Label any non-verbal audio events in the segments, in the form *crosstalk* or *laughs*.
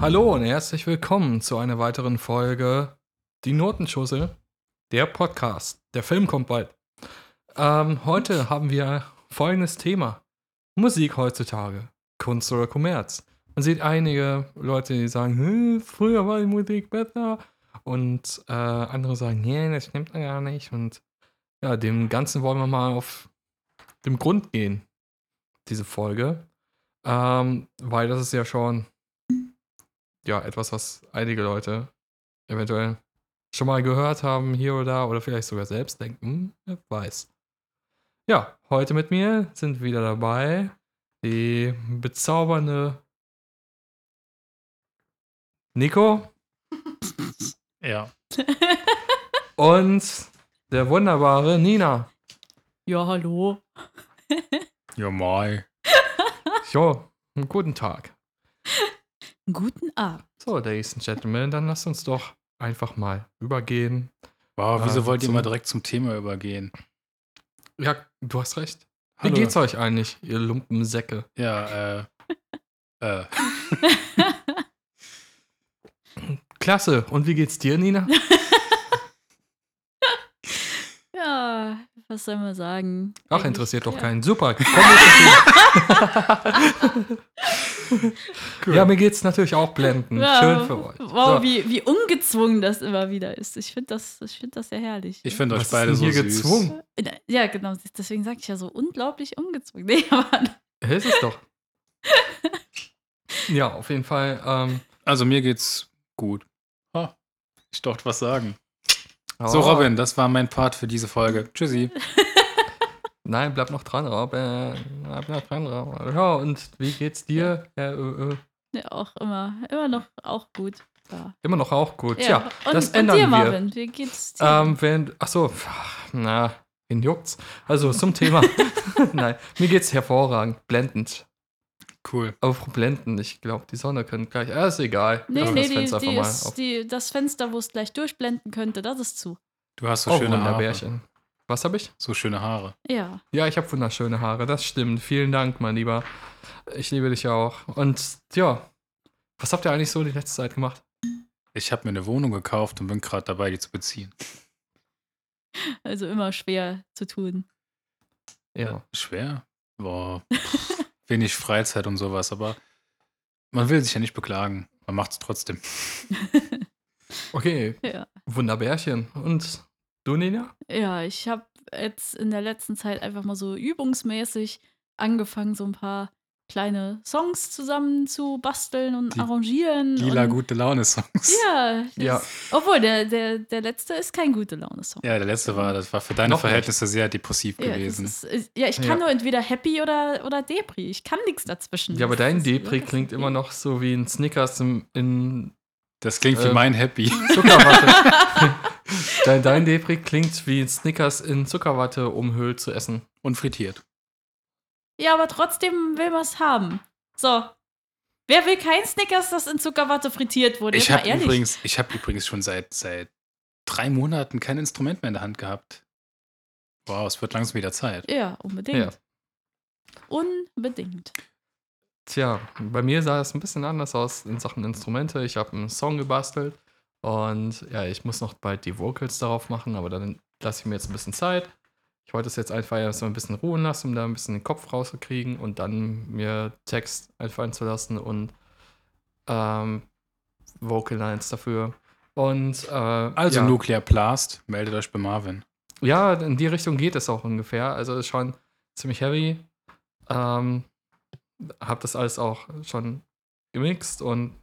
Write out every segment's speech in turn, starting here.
Hallo und herzlich willkommen zu einer weiteren Folge Die Notenschussel, der Podcast. Der Film kommt bald. Ähm, heute haben wir folgendes Thema: Musik heutzutage, Kunst oder Kommerz. Man sieht einige Leute, die sagen, "Hm, früher war die Musik besser. Und äh, andere sagen, nee, das stimmt gar nicht. Und ja, dem Ganzen wollen wir mal auf den Grund gehen, diese Folge. Ähm, weil das ist ja schon ja, etwas, was einige Leute eventuell schon mal gehört haben, hier oder da, oder vielleicht sogar selbst denken, wer weiß. Ja, heute mit mir sind wieder dabei die bezaubernde Nico *laughs* Ja. und der wunderbare Nina. Ja, hallo. Ja, mai. Jo, einen guten Tag. Guten Abend. So, Ladies and Gentlemen, dann lasst uns doch einfach mal übergehen. Wow, wieso Ah, wollt ihr mal direkt zum Thema übergehen? Ja, du hast recht. Wie Hallo. geht's euch eigentlich, ihr Lumpensäcke? Ja, äh. äh. *laughs* Klasse. Und wie geht's dir, Nina? *laughs* Ja, was soll man sagen? Ach, interessiert doch ja. keinen. Super. Komm *laughs* dazu. Ja, mir geht's natürlich auch blenden. Ja, Schön für euch. Wow, So, wie, wie ungezwungen das immer wieder ist. Ich finde das, ich find das sehr herrlich. Ich finde euch beide so hier süß. gezwungen? ja, genau. Deswegen sage ich ja so unglaublich ungezwungen. Nee, *laughs* aber Ist es doch. *laughs* ja, auf jeden Fall. Ähm, Also mir geht's gut. Ah, ich durfte was sagen. So, oh, Robin, das war mein Part für diese Folge. Tschüssi. *laughs* Nein, bleib noch dran, Robin. Bleib noch dran, Robin. Ja, und wie geht's dir? Ja, äh, äh, ja, auch immer, immer noch auch gut. Ja. immer noch auch gut. Ja, Tja, und, das und ändern dir, wir. Marvin, wie geht's dir? Ähm, wenn, ach so, na, wen juckt's? Also zum Thema. *laughs* *laughs* Nein, mir geht's hervorragend, blendend. Cool. Aber blenden, ich glaube, die Sonne könnte gleich. Ja, ist egal. nee, Lass nee, das die, Fenster die ist, die, das Fenster, wo es gleich durchblenden könnte, das ist zu. Du hast so Oh, schöne Haare. Wunderbärchen. Was habe ich? So schöne Haare. Ja. Ja, ich habe wunderschöne Haare, das stimmt. Vielen Dank, mein Lieber. Ich liebe dich auch. Und ja, was habt ihr eigentlich so die letzte Zeit gemacht? Ich habe mir eine Wohnung gekauft und bin gerade dabei, die zu beziehen. Also immer schwer zu tun. Ja. Schwer? Boah. Wenig Freizeit und sowas, aber man will sich ja nicht beklagen. Man macht es trotzdem. *laughs* Okay, Ja. Wunderbärchen. Und du, Nina? Ja, ich habe jetzt in der letzten Zeit einfach mal so übungsmäßig angefangen, so ein paar kleine Songs zusammen zu basteln und Die arrangieren. Lila und, gute Laune-Songs. Ja, *laughs* Ja. obwohl der, der, der letzte ist kein gute Laune-Song. Ja, der letzte war, das war für deine Noch nicht. Verhältnisse sehr depressiv Ja, gewesen. ist, ist, ja, ich kann Ja. nur entweder happy oder, oder Depri. Ich kann nichts dazwischen. Ja, aber Das dein ist Depri klingt immer noch so wie ein Snickers im, in Das klingt wie Ähm, mein Happy. Zuckerwatte. *laughs* *laughs* *laughs* dein, dein Depri klingt wie ein Snickers in Zuckerwatte umhüllt zu essen. Und frittiert. Ja, aber trotzdem will man es haben. So. Wer will kein Snickers, das in Zuckerwatte frittiert wurde? Ich habe übrigens, ich hab übrigens schon seit, seit drei Monaten kein Instrument mehr in der Hand gehabt. Wow, es wird langsam wieder Zeit. Ja, unbedingt. Ja. Unbedingt. Tja, bei mir sah es ein bisschen anders aus in Sachen Instrumente. Ich habe einen Song gebastelt und ja, ich muss noch bald die Vocals darauf machen, aber dann lasse ich mir jetzt ein bisschen Zeit. Ich wollte es jetzt einfach erst mal ein bisschen ruhen lassen, um da ein bisschen den Kopf rauszukriegen und dann mir Text einfallen zu lassen und ähm, Vocal Lines dafür. Und äh, Also ja. Nuclear Blast, meldet euch bei Marvin. Ja, in die Richtung geht es auch ungefähr. Also ist schon ziemlich heavy. Ähm, hab das alles auch schon gemixt und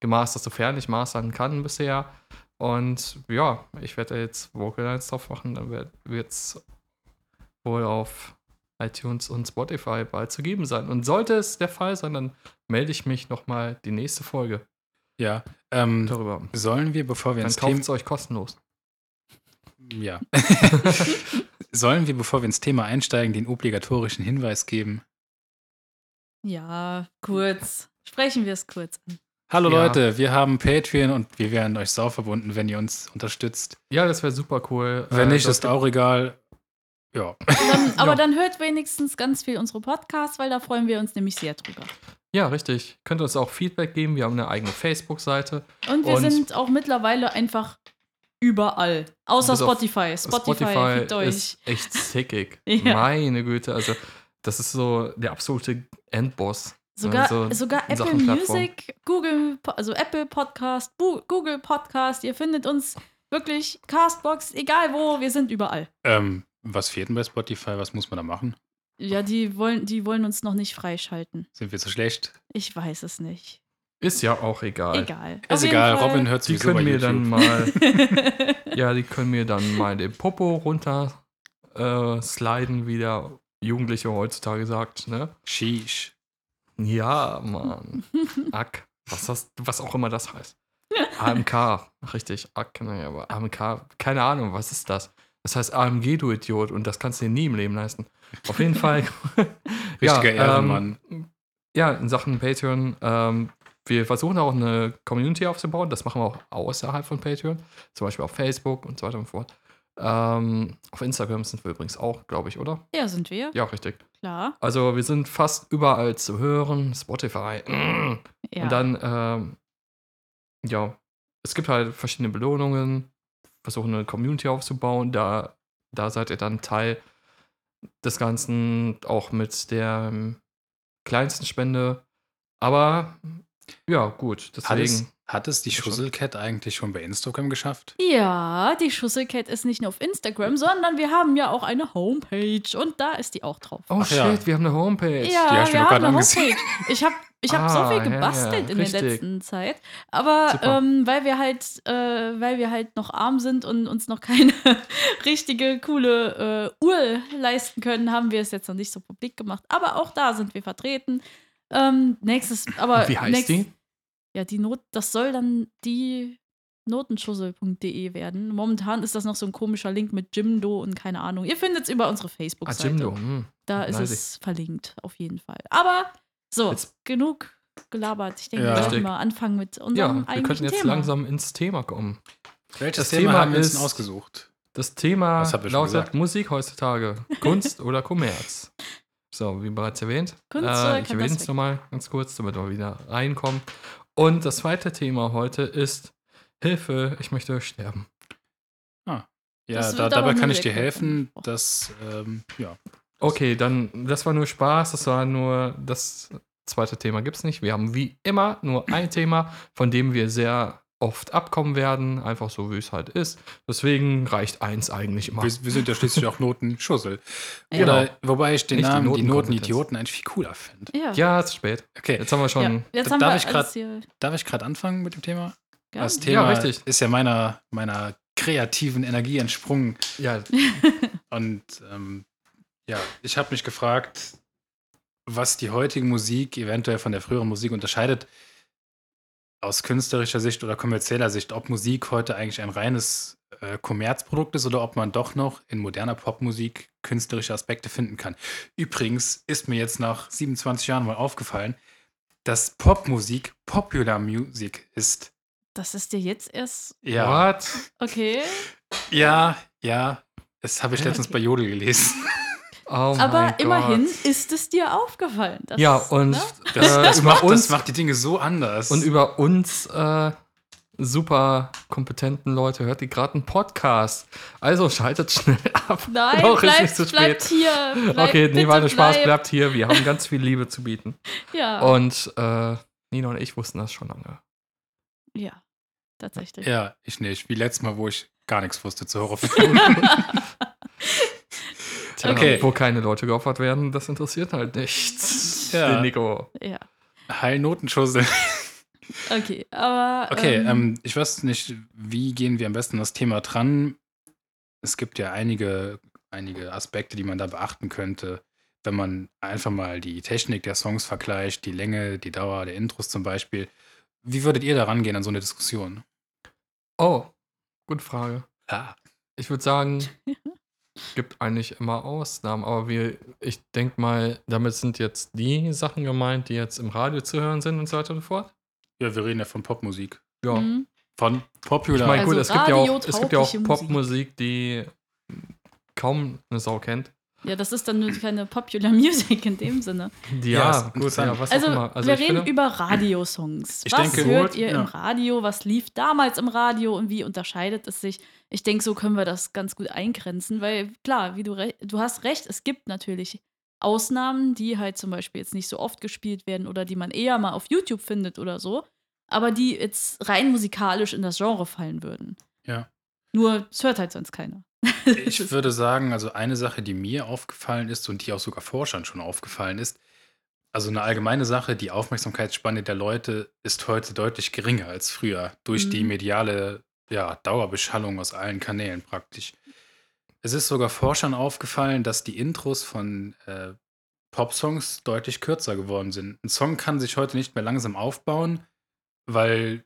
gemastert, sofern ich mastern kann bisher. Und ja, ich werde jetzt Vocal Lines drauf machen. Dann wird es wohl auf iTunes und Spotify bald zu geben sein. Und sollte es der Fall sein, dann melde ich mich nochmal die nächste Folge Ja. Ähm, darüber. sollen wir, bevor wir Dann ins kauft Thema. es euch kostenlos. Ja. *laughs* sollen wir, bevor wir ins Thema einsteigen, den obligatorischen Hinweis geben? Ja, kurz. Sprechen wir es kurz an. Hallo Ja. Leute, wir haben Patreon und wir wären euch sau verbunden, wenn ihr uns unterstützt. Ja, das wäre super cool. Wenn Äh, nicht, das ist auch egal. Ja. Dann, *laughs* aber Ja. dann hört wenigstens ganz viel unsere Podcasts, weil da freuen wir uns nämlich sehr drüber. Ja, richtig. Könnt uns auch Feedback geben. Wir haben eine eigene Facebook-Seite. Und wir Und- sind auch mittlerweile einfach überall. Außer Spotify. Spotify, Spotify fickt euch. ist echt sickig. *laughs* Ja. Meine Güte, also das ist so der absolute Endboss. Sogar, Also, sogar Apple. Music, Google, also Apple Podcast, Google Podcast, ihr findet uns wirklich, Castbox, egal wo, wir sind überall. Ähm, was fehlt denn bei Spotify? Was muss man da machen? Ja, die wollen, die wollen uns noch nicht freischalten. Sind wir zu schlecht? Ich weiß es nicht. Ist ja auch egal. Egal. Ist egal, Robin hört Die sowieso bei können mir YouTube. dann mal, *laughs* ja, die können mir dann mal den Popo runter äh, sliden, wie der Jugendliche heutzutage sagt, ne? Sheesh. Ja, Mann. Ack. Was, das, was auch immer das heißt. *laughs* AMK. Richtig. Ack, naja, aber AMK, keine Ahnung, was ist das? Das heißt AMG, du Idiot, und das kannst du dir nie im Leben leisten. Auf jeden Fall. *laughs* Richtiger ja, Ehrenmann. Ähm, ja, in Sachen Patreon. Ähm, wir versuchen auch eine Community aufzubauen. Das machen wir auch außerhalb von Patreon. Zum Beispiel auf Facebook und so weiter und so fort. Ähm, auf Instagram sind wir übrigens auch, glaube ich, oder? ja, sind wir. Ja, richtig. Klar. Also wir sind fast überall zu hören. Spotify. mm. *clears throat* Ja. Und dann, ähm, ja, es gibt halt verschiedene Belohnungen. Versuchen eine Community aufzubauen. Da, da seid ihr dann Teil des Ganzen, auch mit der ähm, kleinsten Spende. Aber ja, gut, Hat es, deswegen. hat es die Ja, schon. Schusselcat eigentlich schon bei Instagram geschafft? Ja, die Schusselcat ist nicht nur auf Instagram, sondern wir haben ja auch eine Homepage und da ist die auch drauf. Oh Ach ja. shit, wir haben eine Homepage. Ja, Die hast du haben gerade eine angesehen. Homepage. Ich habe ich hab *laughs* so Ah, viel ja, ja, gebastelt in der letzten Zeit. Aber Super. ähm, weil wir halt, äh, weil wir halt noch arm sind und uns noch keine *laughs* richtige, coole äh, Uhr leisten können, haben wir es jetzt noch nicht so publik gemacht. Aber auch da sind wir vertreten. Ähm, nächstes, aber Wie heißt nächst- die? Ja, die Not, das soll dann die notenschussel.de werden. Momentan ist das noch so ein komischer Link mit Jimdo und keine Ahnung. Ihr findet es über unsere Ah, Facebook-Seite. Jimdo. Hm. Da ist Neidig. es verlinkt, auf jeden Fall. Aber so, Jetzt- genug gelabert. Ich denke, Ja. wir sollten Richtig. mal anfangen mit Ja, unserem wir eigentlichen könnten jetzt Thema. langsam ins Thema kommen. Welches Das Thema, Thema haben wir uns ausgesucht? Das Thema Was habt ihr schon lautet gesagt? Musik heutzutage. Kunst *laughs* oder Kommerz. So, wie bereits erwähnt. Kunst äh, ich erwähne das es nochmal ganz kurz, damit wir wieder reinkommen. Und das zweite Thema heute ist Hilfe, ich möchte sterben. Ja, Das da, dabei kann ich dir helfen, angesprochen. dass, ähm, ja. Okay, dann, das war nur Spaß, das war nur das zweite Thema gibt es nicht. Wir haben wie immer nur ein Thema, von dem wir sehr oft abkommen werden, einfach so wie es halt ist. Deswegen reicht eins eigentlich immer. Wir, wir sind ja schließlich auch Notenschussel. Ja. Oder, wobei ich den Nicht die Namen die Notenkompetenz. Notenidioten eigentlich viel cooler finde. Ja. Ja, es ist spät. Okay, Jetzt haben wir schon. Ja, haben darf wir ich grad- darf ich gerade anfangen mit dem Thema? Ja. Das Thema richtig. ist ja meiner, meiner kreativen Energie entsprungen. Ja, *laughs* Und ähm, ja, ich habe mich gefragt, was die heutige Musik eventuell von der früheren Musik unterscheidet, aus künstlerischer Sicht oder kommerzieller Sicht, ob Musik heute eigentlich ein reines äh, Kommerzprodukt ist oder ob man doch noch in moderner Popmusik künstlerische Aspekte finden kann. Übrigens ist mir jetzt nach 27 Jahren mal aufgefallen, dass Popmusik Popular Music ist. Das ist dir jetzt erst. Ja, what? Okay. ja, ja. Das habe ich letztens Okay. bei Jodel gelesen. *laughs* Oh Aber Gott. immerhin ist es dir aufgefallen. Ja, und ne? Das, äh, das, über macht, uns das macht die Dinge so anders. und über uns äh, super kompetenten Leute hört ihr gerade einen Podcast. Also schaltet schnell ab. Nein, *laughs* ist bleibt, nicht zu bleibt spät. hier. Bleibt, okay, nee, war Spaß, bleibt. bleibt hier. Wir haben ganz viel Liebe zu bieten. *laughs* Ja. Und äh, Nina und ich wussten das schon lange. ja, tatsächlich. ja, ich nicht. Wie letztes Mal, wo ich gar nichts wusste zu Horrorfilmen. *laughs* Okay. Wo keine Leute geopfert werden, das interessiert halt nichts. Ja. Den Nico. ja. Heil Notenschussel. Okay, aber. Okay, ähm, ähm, ich weiß nicht, wie gehen wir am besten an das Thema dran? Es gibt ja einige, einige Aspekte, die man da beachten könnte, wenn man einfach mal die Technik der Songs vergleicht, die Länge, die Dauer der Intros zum Beispiel. Wie würdet ihr da rangehen an so eine Diskussion? Oh, gute Frage. Ja. Ich würde sagen, *laughs* gibt eigentlich immer Ausnahmen, aber wir, ich denke mal, damit sind jetzt die Sachen gemeint, die jetzt im Radio zu hören sind und so weiter und so fort. Ja, wir reden ja von Popmusik. Ja. mhm. Von Popular. Ich meine, Also gut, es gibt ja auch, es gibt ja auch Musik. Popmusik, die kaum eine Sau kennt. Ja, das ist dann nur keine Popular *laughs* Music in dem Sinne. Ja, ist gut, ja, was Also, auch immer. Also wir reden finde, über Radiosongs. Ich was denke, hört gut, ihr ja. im Radio? Was lief damals im Radio und wie unterscheidet es sich? Ich denke, so können wir das ganz gut eingrenzen, weil klar, wie du du hast recht, es gibt natürlich Ausnahmen, die halt zum Beispiel jetzt nicht so oft gespielt werden oder die man eher mal auf YouTube findet oder so, aber die jetzt rein musikalisch in das Genre fallen würden. Ja. Nur es hört halt sonst keiner. Ich *laughs* würde sagen, also eine Sache, die mir aufgefallen ist und die auch sogar Forschern schon aufgefallen ist, also eine allgemeine Sache, die Aufmerksamkeitsspanne der Leute ist heute deutlich geringer als früher durch die Mhm. mediale ja, Dauerbeschallung aus allen Kanälen praktisch. Es ist sogar Forschern aufgefallen, dass die Intros von äh, Popsongs deutlich kürzer geworden sind. Ein Song kann sich heute nicht mehr langsam aufbauen, weil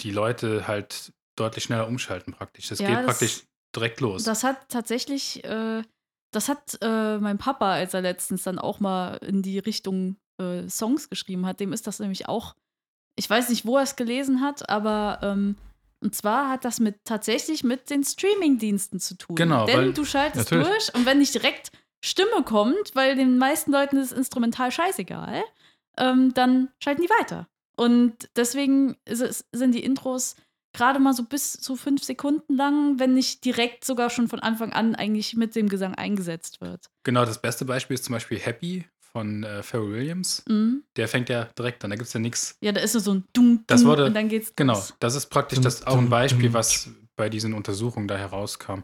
die Leute halt deutlich schneller umschalten praktisch. Das Ja, geht das- praktisch direkt los. Das hat tatsächlich, äh, das hat äh, mein Papa, als er letztens dann auch mal in die Richtung äh, Songs geschrieben hat, dem ist das nämlich auch, ich weiß nicht, wo er es gelesen hat, aber ähm, und zwar hat das mit tatsächlich mit den Streaming-Diensten zu tun. Genau, Denn weil- du schaltest Natürlich. durch und wenn nicht direkt Stimme kommt, weil den meisten Leuten ist instrumental scheißegal, ähm, dann schalten die weiter. Und deswegen ist es, sind die Intros gerade mal so bis zu fünf Sekunden lang, wenn nicht direkt sogar schon von Anfang an eigentlich mit dem Gesang eingesetzt wird. Genau, das beste Beispiel ist zum Beispiel Happy von äh, Pharrell Williams. Mhm. Der fängt ja direkt an, da gibt es ja nichts. Ja, da ist nur so ein Dung, Das Dung wurde- und dann geht's Genau, los. das ist praktisch das auch ein Beispiel, was bei diesen Untersuchungen da herauskam.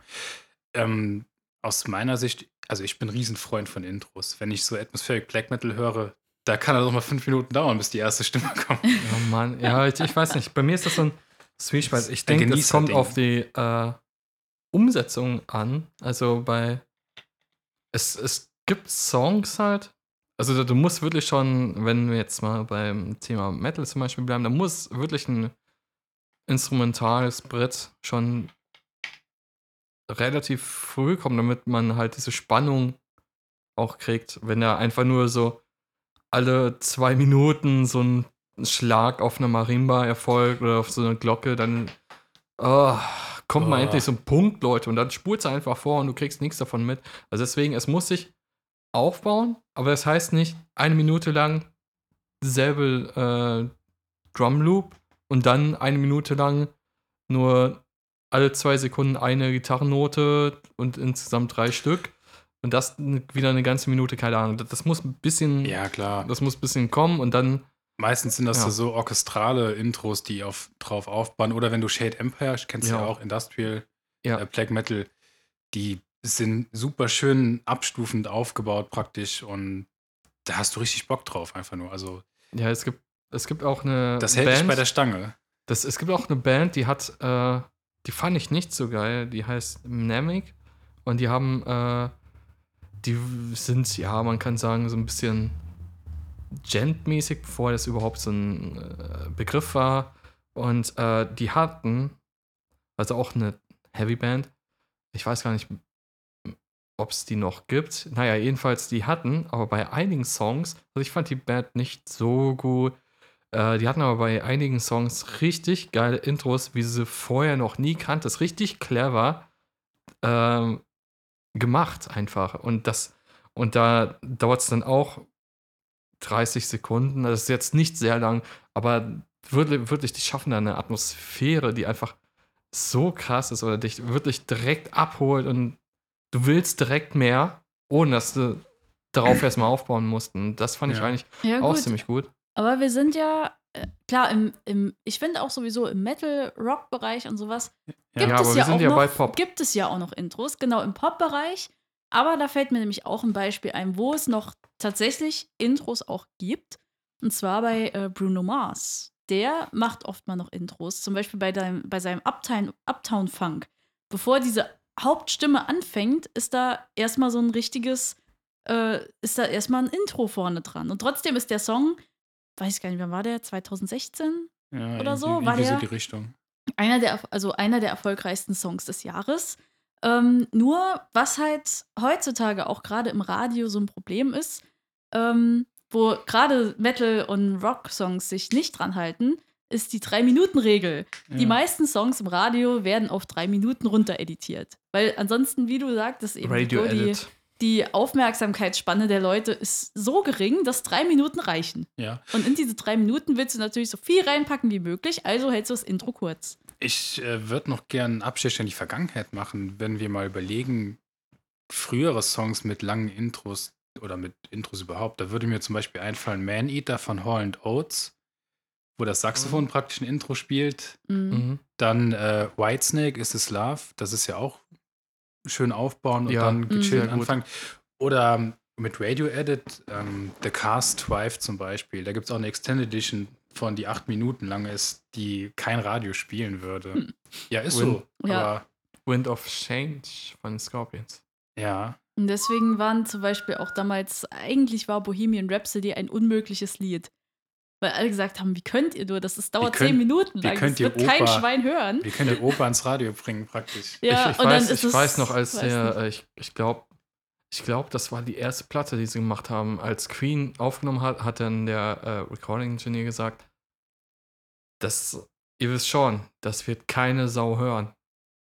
Ähm, aus meiner Sicht, also ich bin ein Riesenfreund von Intros. Wenn ich so Atmospheric Black Metal höre, da kann das auch mal fünf Minuten dauern, bis die erste Stimme *laughs* kommt. Ja, Mann, ja, ich, ich weiß nicht. Bei mir ist das so ein Zwiespalt. Ich denke, es kommt Genießerding. auf die äh, Umsetzung an. Also bei. Es, es gibt Songs halt. Also du, du musst wirklich schon, wenn wir jetzt mal beim Thema Metal zum Beispiel bleiben, da muss wirklich ein instrumentales Brett schon relativ früh kommen, damit man halt diese Spannung auch kriegt. Wenn er einfach nur so alle zwei Minuten so ein Schlag auf einer Marimba erfolgt oder auf so eine Glocke, dann oh, kommt man Oh. endlich zum Punkt, Leute, und dann spult es einfach vor und du kriegst nichts davon mit. Also deswegen, es muss sich aufbauen, aber das heißt nicht eine Minute lang dieselbe äh, Drum Loop und dann eine Minute lang nur alle zwei Sekunden eine Gitarrennote und insgesamt drei Stück. Und das wieder eine ganze Minute, keine Ahnung. Das, das muss ein bisschen, Ja, klar. das muss ein bisschen kommen und dann, Meistens sind das Ja. so orchestrale Intros, die auf, drauf aufbauen. Oder wenn du Shade Empire, kennst du ja Ja. auch, Industrial Ja. äh, Black Metal, die sind super schön abstufend aufgebaut praktisch und da hast du richtig Bock drauf einfach nur. Also ja, es gibt, es gibt auch eine das hält Band, dich bei der Stange. das, es gibt auch eine Band, die hat, äh, die fand ich nicht so geil, die heißt Mnemic und die haben, äh, die sind, ja, man kann sagen, so ein bisschen Gent-mäßig, bevor das überhaupt so ein äh, Begriff war. Und äh, die hatten, also auch eine Heavy Band, ich weiß gar nicht, ob es die noch gibt. Naja, jedenfalls, die hatten, aber bei einigen Songs, also ich fand die Band nicht so gut. Äh, die hatten aber bei einigen Songs richtig geile Intros, wie sie vorher noch nie kannte. Das ist richtig clever ähm, gemacht einfach. Und das, und da dauert es dann auch 30 Sekunden. Das ist jetzt nicht sehr lang, aber wirklich, wirklich, die schaffen da eine Atmosphäre, die einfach so krass ist oder dich wirklich direkt abholt und du willst direkt mehr, ohne dass du darauf *clears throat* erstmal aufbauen musst. Und das fand ich Ja. eigentlich Ja, auch gut. ziemlich gut. Aber wir sind ja, äh, klar, im, im, ich finde auch sowieso im Metal-Rock-Bereich und sowas gibt Ja, es aber ja wir sind auch ja noch, bei Pop. Gibt es ja auch noch Intros, genau im Pop-Bereich. Aber da fällt mir nämlich auch ein Beispiel ein, wo es noch tatsächlich Intros auch gibt. Und zwar bei äh, Bruno Mars. Der macht oft mal noch Intros, zum Beispiel bei, deinem, bei seinem Uptown, Uptown Funk. Bevor diese Hauptstimme anfängt, ist da erstmal so ein richtiges, äh, ist da erstmal ein Intro vorne dran. Und trotzdem ist der Song, weiß ich gar nicht, wann war der? 2016? Ja, Oder so, irgendwie- war irgendwie so der- die Richtung. einer der, also einer der erfolgreichsten Songs des Jahres. Ähm, nur, was halt heutzutage auch gerade im Radio so ein Problem ist, ähm, wo gerade Metal- und Rock-Songs sich nicht dran halten, ist die Drei-Minuten-Regel. Die Ja. meisten Songs im Radio werden auf drei Minuten runter editiert. Weil ansonsten, wie du sagtest, eben Radio die, die Aufmerksamkeitsspanne der Leute ist so gering, dass drei Minuten reichen. Ja. Und in diese drei Minuten willst du natürlich so viel reinpacken wie möglich, also hältst du das Intro kurz. Ich äh, würde noch gern einen in die Vergangenheit machen, wenn wir mal überlegen, frühere Songs mit langen Intros oder mit Intros überhaupt. Da würde mir zum Beispiel einfallen Man Eater von Hall Oates, wo das Saxophon praktisch ein Intro spielt. Mhm. Mhm. Dann äh, Whitesnake Is This Love, das ist ja auch schön aufbauen und Ja, dann Mhm. gechillt gut. anfangen. Oder ähm, mit Radio Edit, ähm, The Cast Drive zum Beispiel. Da gibt es auch eine Extended Edition von, die acht Minuten lang ist, die kein Radio spielen würde. Hm. Ja, ist Win- so. Ja. Aber Wind of Change von Scorpions. ja, Und deswegen waren zum Beispiel auch damals, eigentlich war Bohemian Rhapsody ein unmögliches Lied. Weil alle gesagt haben, wie könnt ihr nur? Das ist, dauert könnt- zehn Minuten wie lang. könnt Das ihr wird kein Oper- Schwein hören. wir können die Oper ins Radio bringen praktisch. Ja, ich, ich, und weiß, dann ist ich es, weiß noch, als weiß der, nicht. äh, ich, ich glaube, ich glaube, das war die erste Platte, die sie gemacht haben. Als Queen aufgenommen hat, hat dann der äh, Recording Engineer gesagt, das, ihr wisst schon, das wird keine Sau hören.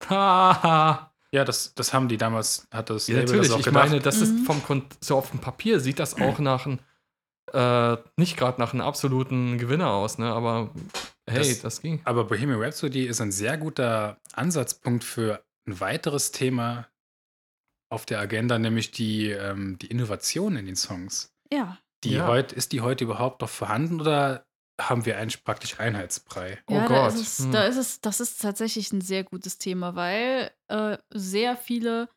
*laughs* Ja, das, das haben die damals, hat das ja, Label natürlich, das auch ich gedacht. meine, das Mhm. ist vom Kon so auf dem Papier sieht das auch *clears throat* nach einem, äh, nicht gerade nach einem absoluten Gewinner aus, ne? Aber hey, Das- das, ging. Aber Bohemian Rhapsody ist ein sehr guter Ansatzpunkt für ein weiteres Thema auf der Agenda, nämlich die, ähm, die Innovation in den Songs. Ja. Die Ja. heut, ist die heute überhaupt noch vorhanden oder haben wir eigentlich praktisch Einheitsbrei? Oh ja, da Gott. ist es, Hm. da ist es, das ist tatsächlich ein sehr gutes Thema, weil äh, sehr viele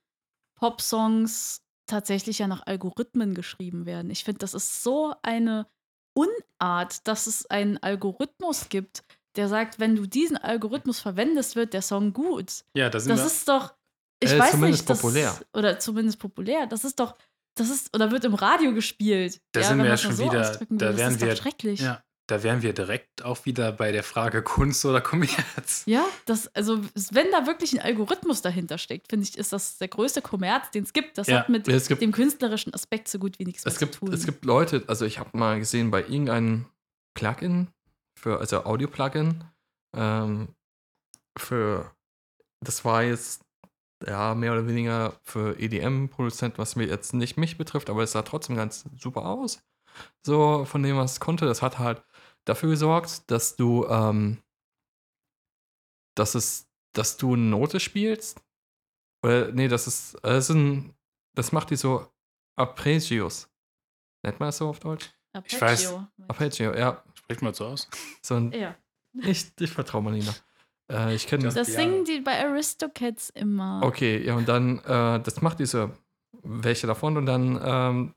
Pop-Songs tatsächlich ja nach Algorithmen geschrieben werden. Ich finde, das ist so eine Unart, dass es einen Algorithmus gibt, der sagt, wenn du diesen Algorithmus verwendest, wird der Song gut. Ja, da sind Das wir. ist doch, ich Äh, weiß zumindest nicht, das, populär. Oder zumindest populär. Das ist doch, das ist, oder wird im Radio gespielt. Da sind wenn wir ja schon wieder- ausdrücken da wären wir- schrecklich. ja, da wären wir direkt auch wieder bei der Frage Kunst oder Kommerz. Ja, das, also wenn da wirklich ein Algorithmus dahinter steckt, finde ich, ist das der größte Kommerz, den es gibt. Das Ja, hat mit gibt, dem künstlerischen Aspekt so gut wie nichts es gibt, zu tun. es gibt Leute, also ich habe mal gesehen bei irgendeinem Plugin, für, also Audio-Plugin, ähm, für, das war jetzt ja mehr oder weniger für EDM-Produzent, was mir jetzt nicht mich betrifft, aber es sah trotzdem ganz super aus. So von dem, was es konnte, das hat halt dafür gesorgt, dass du, ähm, dass es, dass du eine Note spielst. Oder, nee, das ist, das ist ein, das macht die so Arpeggios. Nennt man das so auf Deutsch? Ich weiß. Arpeggio. Arpeggio, ja. Spricht mal so aus. So ein, Ja. ich, ich vertraue Marlina. Äh, ich kenne Das- Das singen die bei Aristocats immer. Okay, ja, und dann, äh, das macht diese, welche davon und dann, ähm,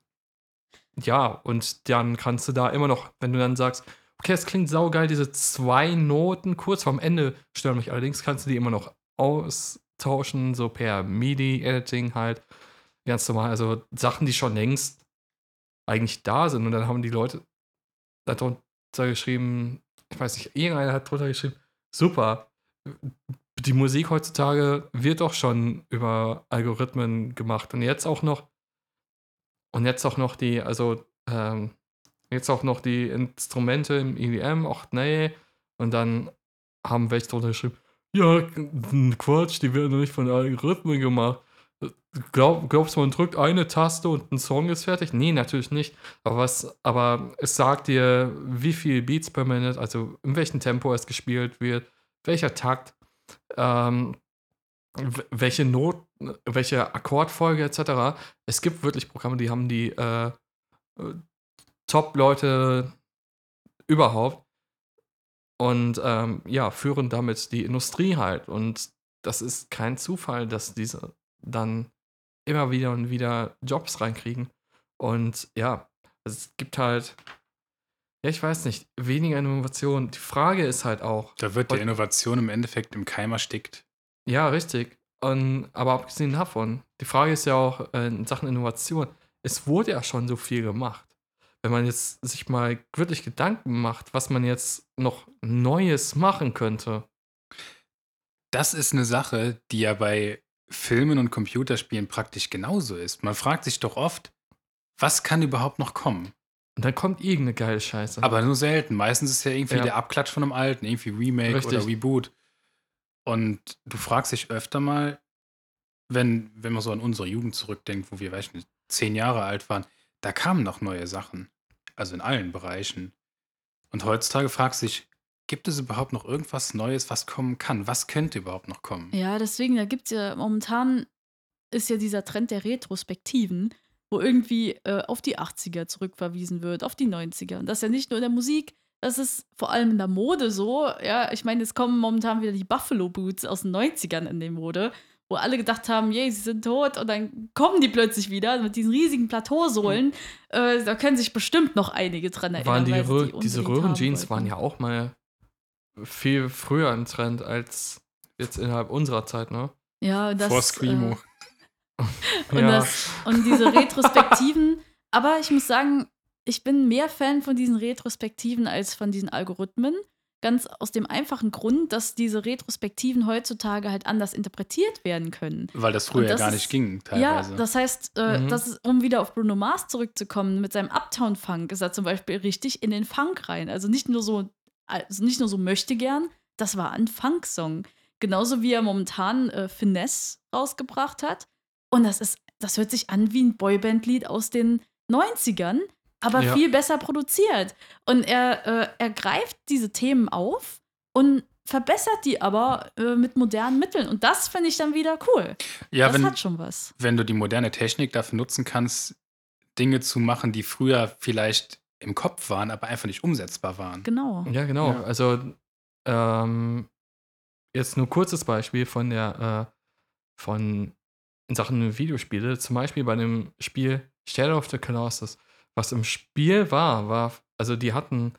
ja, und dann kannst du da immer noch, wenn du dann sagst, okay, es klingt saugeil, diese zwei Noten kurz vorm Ende stören mich allerdings, kannst du die immer noch austauschen, so per MIDI-Editing halt, ganz normal, also Sachen, die schon längst eigentlich da sind und dann haben die Leute darunter geschrieben, ich weiß nicht, irgendeiner hat drunter geschrieben, super, die Musik heutzutage wird doch schon über Algorithmen gemacht und jetzt auch noch und jetzt auch noch die, also ähm, jetzt auch noch die Instrumente im EDM, auch nee, und dann haben welche drunter geschrieben, ja, Quatsch, die werden nicht von Algorithmen gemacht. Glaub, glaubst du, man drückt eine Taste und ein Song ist fertig? Nee, natürlich nicht. Aber was, aber es sagt dir, wie viel Beats per Minute, also in welchem Tempo es gespielt wird, welcher Takt, ähm, welche Not, welche Akkordfolge etc. Es gibt wirklich Programme, die haben die äh, äh, Top-Leute überhaupt und ähm, ja, führen damit die Industrie halt. Und das ist kein Zufall, dass diese dann immer wieder und wieder Jobs reinkriegen. Und ja, es gibt halt, ja, ich weiß nicht, weniger Innovation. Die Frage ist halt auch, Da wird die Innovation im Endeffekt im Keim erstickt. ja, richtig. Und, aber abgesehen davon, die Frage ist ja auch äh, in Sachen Innovation, es wurde ja schon so viel gemacht. Wenn man jetzt sich mal wirklich Gedanken macht, was man jetzt noch Neues machen könnte. Das ist eine Sache, die ja bei Filmen und Computerspielen praktisch genauso ist. Man fragt sich doch oft, was kann überhaupt noch kommen? Und dann kommt irgendeine geile Scheiße. Aber nur selten. Meistens ist ja irgendwie Ja. der Abklatsch von einem alten, irgendwie Remake Richtig. oder Reboot. Und du fragst dich öfter mal, wenn, wenn man so an unsere Jugend zurückdenkt, wo wir, weiß ich nicht, zehn Jahre alt waren, da kamen noch neue Sachen. Also in allen Bereichen. Und heutzutage fragst du dich, gibt es überhaupt noch irgendwas Neues, was kommen kann? Was könnte überhaupt noch kommen? Ja, deswegen, da gibt es ja momentan ist ja dieser Trend der Retrospektiven, wo irgendwie äh, auf die 80er zurückverwiesen wird, auf die 90er. Und das ist ja nicht nur in der Musik, das ist vor allem in der Mode so. Ja, ich meine, es kommen momentan wieder die Buffalo Boots aus den 90ern in die Mode, wo alle gedacht haben, yay, sie sind tot und dann kommen die plötzlich wieder mit diesen riesigen Plateausohlen. Äh, da können sich bestimmt noch einige dran erinnern. Waren die Rö die diese Röhrenjeans waren ja auch mal viel früher im Trend als jetzt innerhalb unserer Zeit, ne? Ja, das, Vor Screamo. Äh, *laughs* Und, das, und diese Retrospektiven. aber ich muss sagen, ich bin mehr Fan von diesen Retrospektiven als von diesen Algorithmen. Ganz aus dem einfachen Grund, dass diese Retrospektiven heutzutage halt anders interpretiert werden können. Weil das früher das gar ist- nicht ging, Ja, teilweise. das heißt, äh, Mhm. das ist, um wieder auf Bruno Mars zurückzukommen, mit seinem Uptown-Funk ist er zum Beispiel richtig in den Funk rein. Also nicht nur so, also nicht nur so möchte gern, das war ein Funk-Song. Genauso wie er momentan äh, Finesse rausgebracht hat. Und das ist, das hört sich an wie ein Boyband-Lied aus den 90ern, aber Ja. viel besser produziert. Und er, äh, er greift diese Themen auf und verbessert die aber äh, mit modernen Mitteln. Und das finde ich dann wieder cool. ja, das wenn, hat schon was. wenn du die moderne Technik dafür nutzen kannst, Dinge zu machen, die früher vielleicht im Kopf waren, aber einfach nicht umsetzbar waren. Genau. Ja, genau. Ja. Also, ähm, jetzt nur kurzes Beispiel von der, äh, von in Sachen Videospiele. Zum Beispiel bei dem Spiel Shadow of the Colossus. Was im Spiel war, war, also die hatten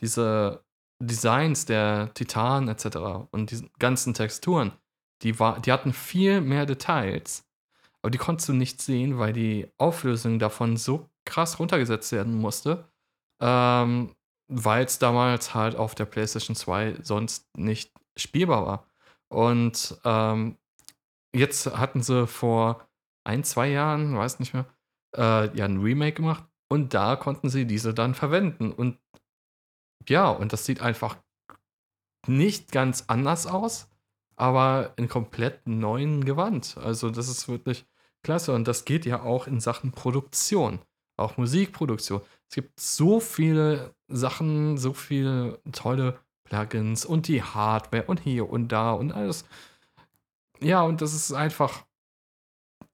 diese Designs der Titanen etc. und diese ganzen Texturen, die, war, die hatten viel mehr Details. Aber die konntest du nicht sehen, weil die Auflösung davon so krass runtergesetzt werden musste, ähm, weil es damals halt auf der PlayStation 2 sonst nicht spielbar war. Und ähm, jetzt hatten sie vor ein, zwei Jahren, weiß nicht mehr, äh, ja, ein Remake gemacht und da konnten sie diese dann verwenden. Und ja, und das sieht einfach nicht ganz anders aus, aber in komplett neuen Gewand. Also, das ist wirklich klasse. Und das geht ja auch in Sachen Produktion, auch Musikproduktion. Es gibt so viele Sachen, so viele tolle Plugins und die Hardware und hier und da und alles. Ja, und das ist einfach.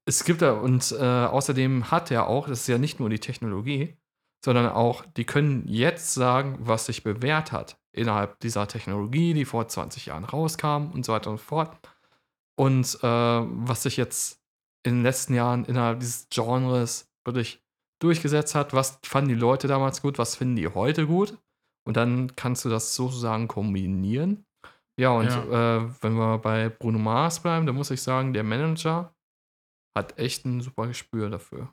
Es gibt da, und äh, außerdem hat er auch, das ist ja nicht nur die Technologie, sondern auch, die können jetzt sagen, was sich bewährt hat innerhalb dieser Technologie, die vor 20 Jahren rauskam und so weiter und fort. Und äh, was sich jetzt in den letzten Jahren innerhalb dieses Genres wirklich durchgesetzt hat, was fanden die Leute damals gut, was finden die heute gut. Und dann kannst du das sozusagen kombinieren. Ja, und Äh, wenn wir bei Bruno Mars bleiben, dann muss ich sagen, der Manager hat echt ein super Gespür dafür.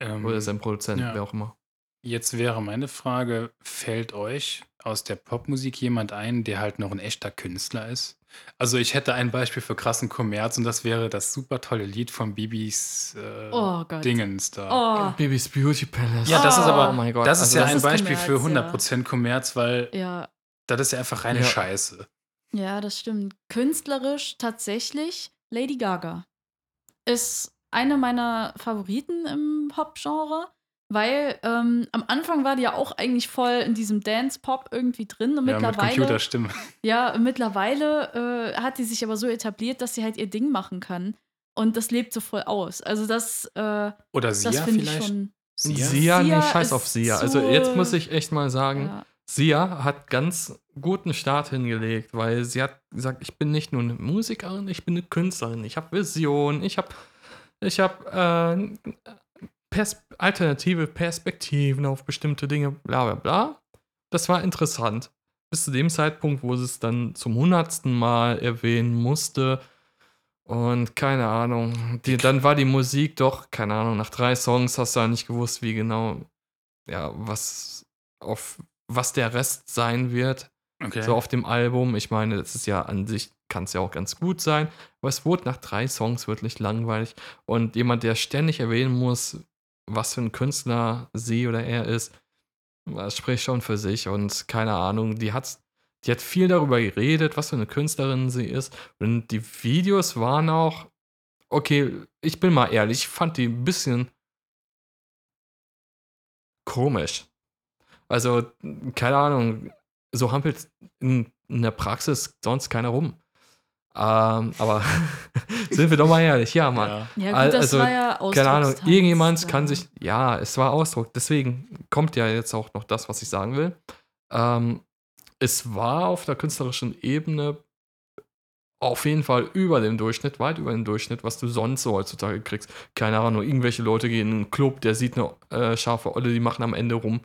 Ähm, Oder sein Produzent, ja. wer auch immer. Jetzt wäre meine Frage, fällt euch aus der Popmusik jemand ein, der halt noch ein echter Künstler ist? Also ich hätte ein Beispiel für krassen Kommerz und das wäre das super tolle Lied von Bibis äh, Oh Gott. Dingens da. Oh, Baby's Beauty Palace. Ja, das ist aber, oh mein Gott. das ist also ja das ein ist Beispiel für Kommerz, 100% Kommerz, weil ja. das ist ja einfach reine Ja. Scheiße. Ja, das stimmt. Künstlerisch tatsächlich Lady Gaga. Ist eine meiner Favoriten im Pop-Genre, weil ähm, am Anfang war die ja auch eigentlich voll in diesem Dance-Pop irgendwie drin und Ja, mit mittlerweile, Computerstimme. *laughs* ja, mittlerweile äh, hat die sich aber so etabliert, dass sie halt ihr Ding machen kann und das lebt so voll aus. Also das, äh, Oder das Sia finde ich vielleicht? schon. Sia? Sia, nee, Sia scheiß auf Sia. so- Also jetzt muss ich echt mal sagen, Ja, Sia hat ganz guten Start hingelegt, weil sie hat gesagt, ich bin nicht nur eine Musikerin, ich bin eine Künstlerin, ich habe Vision, ich habe ich hab, äh, pers alternative Perspektiven auf bestimmte Dinge, bla bla bla. Das war interessant. Bis zu dem Zeitpunkt, wo sie es dann zum hundertsten Mal erwähnen musste. Und keine Ahnung, die, dann war die Musik doch, keine Ahnung, nach drei Songs hast du ja nicht gewusst, wie genau, ja, was auf was der Rest sein wird, Okay. so auf dem Album. Ich meine, das ist ja an sich, kann es ja auch ganz gut sein, aber es wurde nach drei Songs wirklich langweilig. Und jemand, der ständig erwähnen muss, was für ein Künstler sie oder er ist, das spricht schon für sich. Und keine Ahnung, die hat, die hat viel darüber geredet, was für eine Künstlerin sie ist. Und die Videos waren auch, okay, ich bin mal ehrlich, ich fand die ein bisschen komisch. Also, keine Ahnung, so hampelt in, in der Praxis sonst keiner rum. Ähm, aber *laughs* sind wir doch mal ehrlich, ja, Mann. Ja. Ja, gut, das Also, war ja Keine Ahnung, irgendjemand kann ja. sich, ja, es war Ausdruck, deswegen kommt ja jetzt auch noch das, was ich sagen will. Ähm, es war auf der künstlerischen Ebene auf jeden Fall über dem Durchschnitt, weit über dem Durchschnitt, was du sonst so heutzutage kriegst. Keine Ahnung, irgendwelche Leute gehen in einen Club, der sieht eine äh, scharfe Olle, die machen am Ende rum.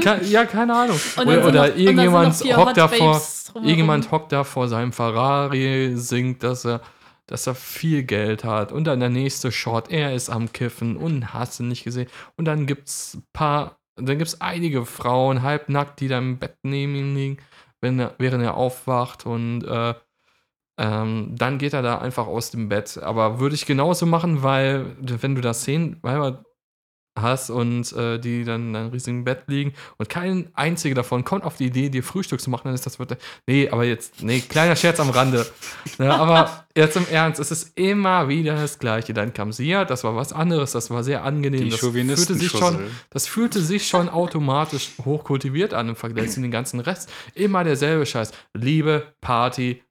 Ke- ja, keine Ahnung. Oder, oder irgendjemand hockt Babes drumherum. Irgendjemand hockt da vor seinem Ferrari, singt, dass er, dass er viel Geld hat. Und dann der nächste Shot, er ist am Kiffen und hast du nicht gesehen. Und dann gibt's paar, dann gibt's einige Frauen, halbnackt, die da im Bett neben ihm liegen, wenn er, während er aufwacht. Und äh, ähm, dann geht er da einfach aus dem Bett. Aber würde ich genauso machen, weil, wenn du da Szenenweiber hast und äh, die dann in einem riesigen Bett liegen und kein einziger davon kommt auf die Idee, dir Frühstück zu machen, dann ist das wird. Nee, aber jetzt, nee, kleiner Scherz am Rande. Ja, aber jetzt im Ernst, es ist immer wieder das Gleiche. Dann kam sie ja, das war was anderes, das war sehr angenehm. Die das fühlte sich schon, das fühlte sich schon automatisch hochkultiviert an im Vergleich zu den ganzen Rest. Immer derselbe Scheiß. Liebe, Party,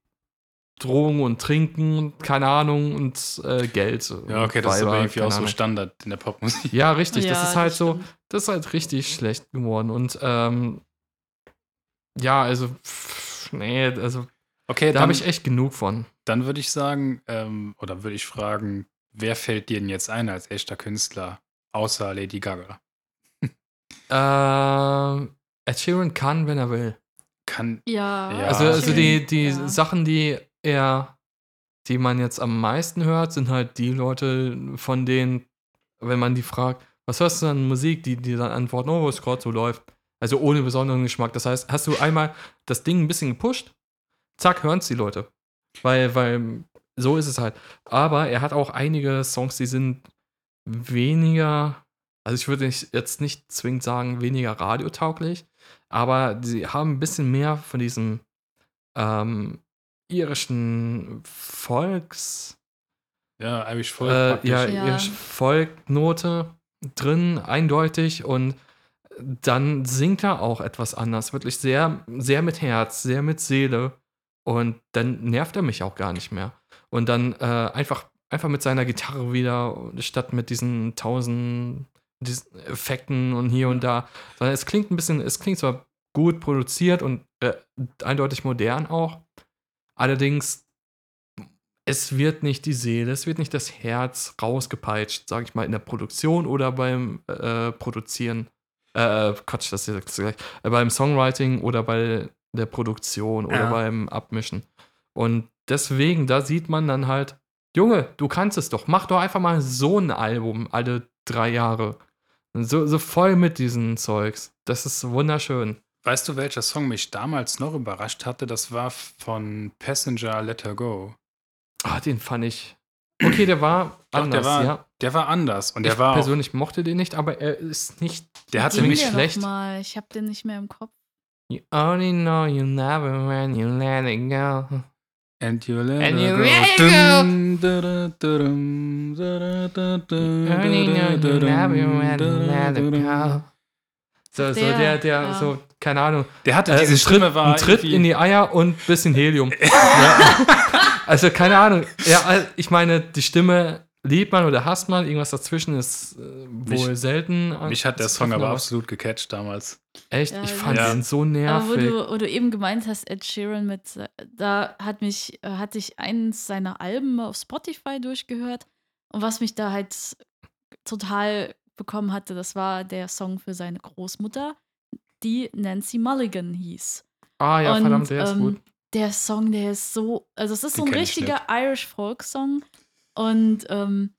Drogen und Trinken, keine Ahnung, und äh, Geld. Ja, okay, das ist Weiber, aber irgendwie auch so. Standard in der Popmusik. Ja, richtig. das Ja, ist halt so, stimmt. das ist halt richtig schlecht geworden. Und ähm, ja, also, pff, nee, also Okay, da habe ich echt genug von. dann würde ich sagen, ähm, oder würde ich fragen, wer fällt dir denn jetzt ein als echter Künstler, außer Lady Gaga? *laughs* Ähm, Ed Sheeran kann, wenn er will. Kann, Ja, Ja, also, also die, die ja. Sachen, die er, die man jetzt am meisten hört, sind halt die Leute, von denen, wenn man die fragt, was hörst du an Musik, die, die dann antworten, oh, was gerade so läuft. Also ohne besonderen Geschmack. Das heißt, hast du einmal das Ding ein bisschen gepusht, zack, hören es die Leute. Weil, weil so ist es halt. Aber er hat auch einige Songs, die sind weniger, also ich würde jetzt nicht zwingend sagen, weniger radiotauglich, aber sie haben ein bisschen mehr von diesem ähm, irischen Volks, ja, Irish Folk äh, ja, Ja. irische Volknote drin, eindeutig und dann singt er auch etwas anders, wirklich sehr, sehr mit Herz, sehr mit Seele und dann nervt er mich auch gar nicht mehr. Und dann äh, einfach, einfach mit seiner Gitarre wieder, statt mit diesen tausend diesen Effekten und hier und da, sondern es klingt ein bisschen, es klingt zwar gut produziert und äh, eindeutig modern auch, allerdings es wird nicht die Seele, es wird nicht das Herz rausgepeitscht, sage ich mal, in der Produktion oder beim äh, Produzieren. Äh, Quatsch, das ist jetzt gleich. Äh, beim Songwriting oder bei der Produktion oder Ja. beim Abmischen. Und deswegen, da sieht man dann halt, Junge, du kannst es doch. Mach doch einfach mal so ein Album alle drei Jahre. So, so voll mit diesen Zeugs. Das ist wunderschön. Weißt du, welcher Song mich damals noch überrascht hatte? Das war von Passenger Let Her Go. Ah, den fand ich. Okay, der war Doch, anders, der war, ja. der war anders. Und der ich war auch, persönlich mochte den nicht, aber er ist nicht. der hat Ging ziemlich der schlecht. Mal? Ich habe den nicht mehr im Kopf. You only know you never when you let it go. And you let And you go. let it go. You only know you never when you let it go. So, so Der, der, der, ja. so, keine Ahnung. Der hatte Äh, diese ein Stimme Tritt, war ein Tritt in die Eier und ein bisschen Helium. *laughs* ja. Also, keine Ahnung. Ja, also, ich meine, die Stimme liebt man oder hasst man. Irgendwas dazwischen ist äh, wohl Mich- selten. Mich hat der zu Song treffen, aber absolut gecatcht damals. Echt? Ja, ich fand ja. den so Aber wo nervig. du, wo du eben gemeint hast, Ed Sheeran mit, da hat mich, äh, hatte ich eins seiner Alben auf Spotify durchgehört und was mich da halt total bekommen hatte, das war der Song für seine Großmutter, die Nancy Mulligan hieß. ah, ja, und, verdammt, der ist ähm, gut. Der Song, der ist so, also es ist Den so ein richtiger Irish Folk Song und ähm,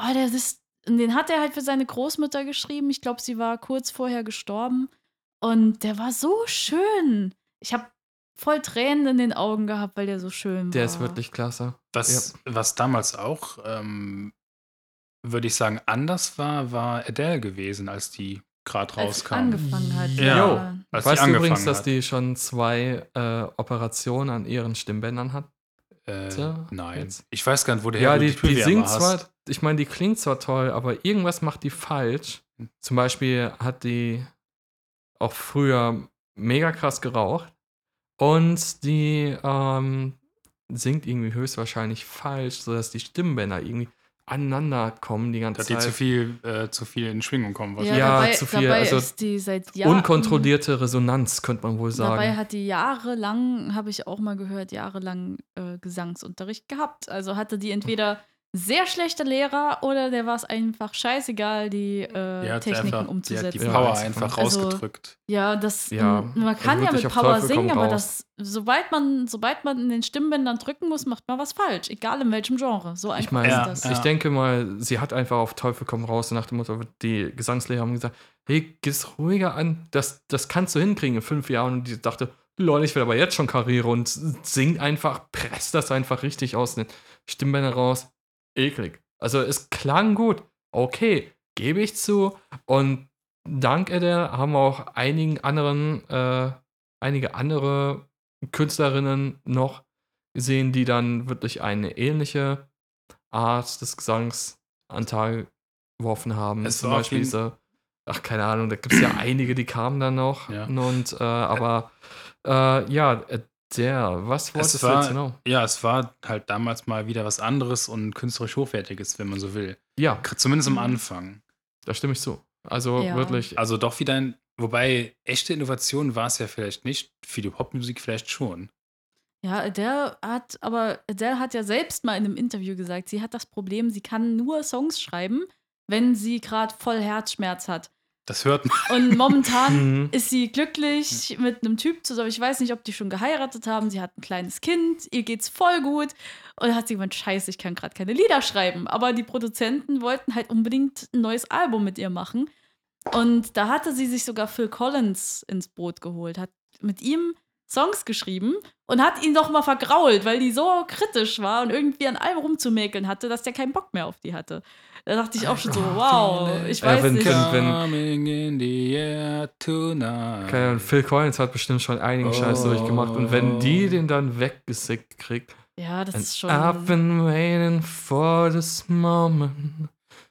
oh, der ist, den hat er halt für seine Großmutter geschrieben. Ich glaube, sie war kurz vorher gestorben und der war so schön. Ich habe voll Tränen in den Augen gehabt, weil der so schön war. Der ist wirklich klasse. Was, was damals auch, ähm, würde ich sagen, anders war, war Adele gewesen, als die gerade als rauskam. angefangen hat. Ja. Als die weißt du übrigens, dass hat. die schon zwei äh, Operationen an ihren Stimmbändern hat? Äh, nein. jetzt. Ich weiß gar nicht, wo der Ja, die, die, Trivia singt zwar, ich meine, die klingt zwar toll, aber irgendwas macht die falsch. Zum Beispiel hat die auch früher mega krass geraucht und die ähm, singt irgendwie höchstwahrscheinlich falsch, sodass die Stimmbänder irgendwie aneinander kommen die ganze Dass die Zeit. zu viel, äh, zu viel in Schwingung kommen. Ja, Ja, dabei, zu viel, dabei also ist die seit Jahren. Unkontrollierte Resonanz, könnte man wohl sagen. Dabei hat die jahrelang, habe ich auch mal gehört, jahrelang äh, Gesangsunterricht gehabt. Also hatte die entweder sehr schlechte Lehrer oder der war es einfach scheißegal, die Die äh, Techniken einfach, die hat umzusetzen. die Ja, Power also- einfach also- rausgedrückt. Ja, das Ja, man also kann ja mit Power Teufel singen, aber das, sobald man, sobald man in den Stimmbändern drücken muss, macht man was falsch, egal in welchem Genre. So einfach Ich meine, Ja, ist das. ja. ich denke mal, sie hat einfach auf Teufel komm raus nach dem Motto, die Gesangslehrer haben gesagt, hey, geh's ruhiger an, das, das kannst du hinkriegen in fünf Jahren. Und die dachte, Leute, ich will aber jetzt schon Karriere und singt einfach, presst das einfach richtig aus den Stimmbändern raus. Eklig. Also es klang gut. Okay, gebe ich zu. Und dank Adele haben auch einigen anderen, äh, einige andere Künstlerinnen noch gesehen, die dann wirklich eine ähnliche Art des Gesangs an Tag geworfen haben. Es Zum Beispiel diese, ach keine Ahnung, da gibt es ja einige, die kamen dann noch. Ja. Und äh, aber äh, ja, der, was wolltest Es du war, genau? ja, es war halt damals mal wieder was anderes und künstlerisch hochwertiges, wenn man so will. Ja, Zumindest am. Anfang. da stimme ich zu. Also Ja. wirklich, Also doch wieder ein, wobei echte Innovation war es ja vielleicht nicht, für die Popmusik vielleicht schon. Ja, Adele hat, aber Adele hat ja selbst mal in einem Interview gesagt, sie hat das Problem, sie kann nur Songs schreiben, wenn sie gerade voll Herzschmerz hat. Das hört man. Und momentan *laughs* Mhm. ist sie glücklich mit einem Typ zusammen. Ich weiß nicht, ob die schon geheiratet haben. Sie hat ein kleines Kind, ihr geht's voll gut. Und hat sie gemeint, scheiße, ich kann gerade keine Lieder schreiben. Aber die Produzenten wollten halt unbedingt ein neues Album mit ihr machen. Und da hatte sie sich sogar Phil Collins ins Boot geholt, hat mit ihm Songs geschrieben und hat ihn doch mal vergrault, weil die so kritisch war und irgendwie an allem rumzumäkeln hatte, dass der keinen Bock mehr auf die hatte. Da dachte ich auch schon so, wow, ich Ja, weiß wenn- nicht. wenn- wenn- Phil Collins hat bestimmt schon einigen Scheiß Oh. durchgemacht. Und wenn die den dann weggesickt kriegt, Ja, das ist schon. I've been waiting for this moment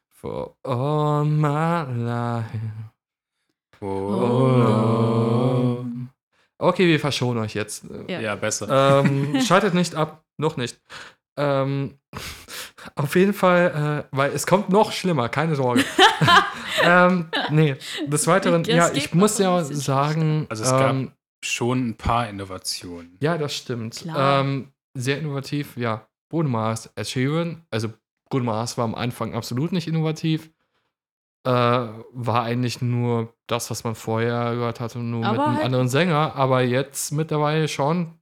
for all my life. Oh. Oh. Okay, wir verschonen euch jetzt. Ja. Ja, besser. Ähm, *laughs* schaltet nicht ab, noch nicht. Ähm, *laughs* auf jeden Fall, äh, weil es kommt noch schlimmer, keine Sorge. *laughs* ähm, nee, des Weiteren, Ja, ich muss ja sagen, Also es gab- ähm, Schon ein paar Innovationen. ja, das stimmt. Klar. Ähm, sehr innovativ, ja. Bruno Mars, Ed Sheeran, also Bruno Mars war am Anfang absolut nicht innovativ. Äh, war eigentlich nur das, was man vorher gehört hatte, nur mit Aber einem halt- anderen Sänger. Aber jetzt mittlerweile schon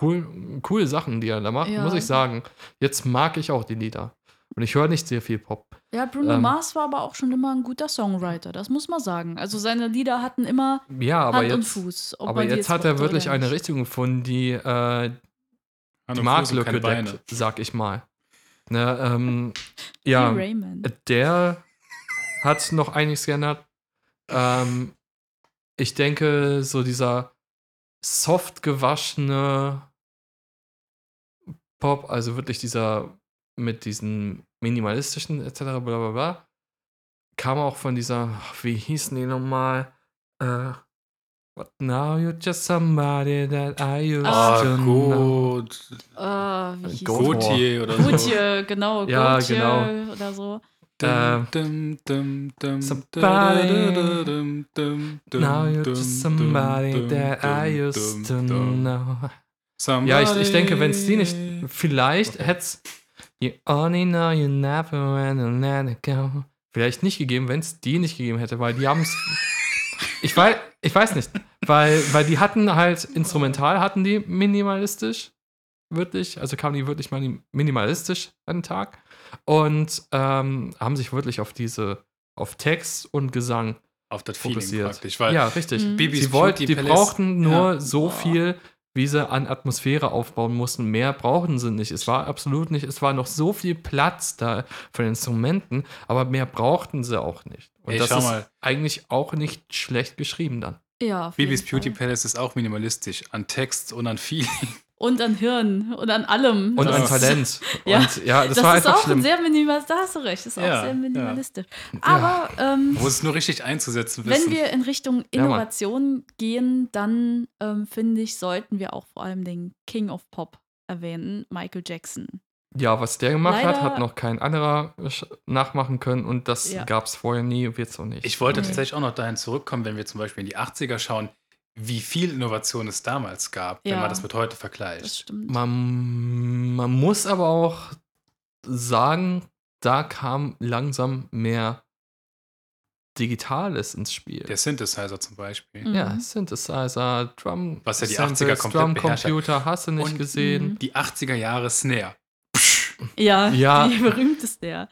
cool, coole Sachen, die er da macht, Ja. muss ich sagen. Jetzt mag ich auch die Lieder. Und ich höre nicht sehr viel Pop. Ja, Bruno Ähm, Mars war aber auch schon immer ein guter Songwriter, das muss man sagen. Also seine Lieder hatten immer Ja, aber Hand und jetzt, Fuß. ob aber die jetzt hat er wirklich eine. Richtung gefunden, die äh, die und Fuß und Marktlücke deckt, sag ich mal. Ne, ähm, *laughs* ja, der hat noch einiges geändert. Ähm, ich denke, so dieser soft gewaschene Pop, also wirklich dieser mit diesen minimalistischen etc. bla bla bla, kam auch von dieser, wie hießen die nochmal? Äh, But now you're just somebody that I used Ah, to Ah, know. gut. Äh? Gautier oder so. Gutje, genau. Ja, Gotje genau. Oder so. Somebody- Now you're just somebody that I used to. Ja, ich, ich denke, wenn es die nicht, vielleicht hätte es You only know you never wanna let it go. Vielleicht nicht gegeben, wenn es die nicht gegeben hätte, weil die haben es. *laughs* ich, weiß, ich weiß nicht, weil, weil die hatten halt instrumental, hatten die minimalistisch, wirklich, also kamen die wirklich mal minimalistisch an den Tag und ähm, haben sich wirklich auf diese, auf Text und Gesang Auf das Feeling fokussiert. praktisch, weil ja, richtig. Mhm. Sie wollten, die brauchten nur Ja. so viel, wie sie an Atmosphäre aufbauen mussten. Mehr brauchten sie nicht. Es war absolut nicht, es war noch so viel Platz da für Instrumenten, aber mehr brauchten sie auch nicht. Und Ey, das schau ist mal. eigentlich auch nicht schlecht geschrieben dann. Ja, auf Bibis jeden Beauty Fall. Palace ist auch minimalistisch an Text und an Feeling. Und an Hirn und an allem. Und Das an ist- Talent. *laughs* Ja. Und ja, das, Das, war ist einfach auch schlimm. sehr minimalistisch. Da hast du recht, das ist Ja, auch sehr minimalistisch. Ja. Aber ähm, Wo es nur richtig einzusetzen wenn wissen. wir in Richtung. Innovation gehen, dann ähm, finde ich, sollten wir auch vor allem den King of Pop erwähnen, Michael Jackson. Ja, was der gemacht hat, Leider- hat noch kein anderer nachmachen können und das Ja. gab es vorher nie, wird es auch nicht. Ich wollte Nee. tatsächlich auch noch dahin zurückkommen, wenn wir zum Beispiel in die 80er schauen, wie viel Innovation es damals gab, wenn Ja. man das mit heute Das vergleicht. stimmt. Man, man muss aber auch sagen, da kam langsam mehr Digitales ins Spiel. Der Synthesizer zum Beispiel. Mhm. ja, Synthesizer, Drum, Was ja die Samples, 80er komplett Drum beherrscht. Computer, hast du nicht Und- gesehen. Die 80er Jahre Snare. Ja, Ja. die berühmteste, ja.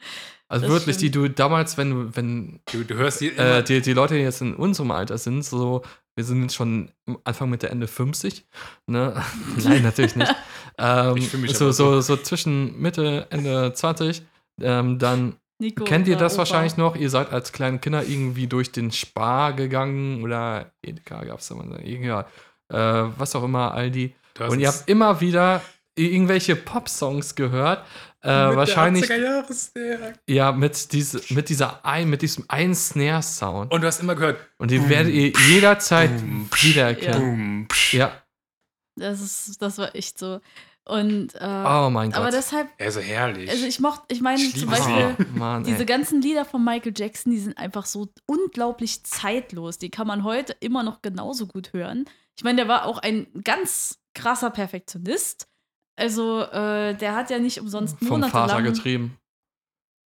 Also das wirklich, die stimmt. du damals, wenn du, wenn Du, du hörst die äh, die, die Leute, die jetzt in unserem Alter sind, so, wir sind jetzt schon Anfang Mitte, Ende 50, ne? *laughs* Nein, natürlich nicht. *laughs* Ähm, Ich fühl mich so, aber so, so zwischen Mitte, Ende 20, ähm, dann Nico, kennt ihr das Opa. wahrscheinlich noch? Ihr seid als kleine Kinder irgendwie durch den Spar gegangen oder Edeka gab es da mal, egal. Äh, was auch immer, Aldi. du hast Und ihr habt immer wieder irgendwelche Pop-Songs gehört. Äh, mit wahrscheinlich, Der 80er Jahre Snare. ja, mit, diese, mit, dieser ein, mit diesem einen Snare-Sound. Und du hast immer gehört, Und die werdet ihr jederzeit Boom. wiedererkennen. boom, Ja. Das, ist, das war echt so. Und, äh, Oh mein aber Gott. deshalb, er so herrlich. also ich mochte, ich meine zum. Beispiel, oh, Mann, diese ganzen Lieder von Michael Jackson, die sind einfach so unglaublich zeitlos. Die kann man heute immer noch genauso gut hören. Ich meine, der war auch ein ganz krasser Perfektionist. Also, äh, der hat ja nicht umsonst Vom Vater monatelang, getrieben.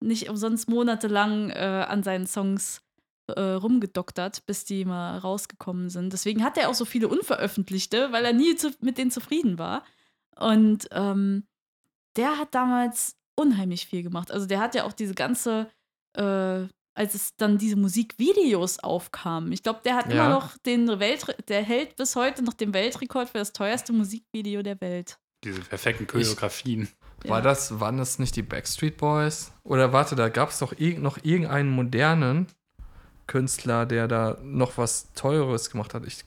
nicht umsonst monatelang äh, an seinen Songs äh, rumgedoktert, bis die mal rausgekommen sind. Deswegen hat er auch so viele unveröffentlichte, weil er nie zu, mit denen zufrieden war. Und ähm, der hat damals unheimlich viel gemacht. Also der hat ja auch diese ganze, äh, als es dann diese Musikvideos aufkamen. Ich glaube, der hat Ja. immer noch den Welt, der hält bis heute noch den Weltrekord für das teuerste Musikvideo der Welt. Diese perfekten Choreografien. War Ja. das, waren das nicht die Backstreet Boys? Oder warte, da gab es doch irg noch irgendeinen modernen Künstler, der da noch was Teures gemacht hat. Ich,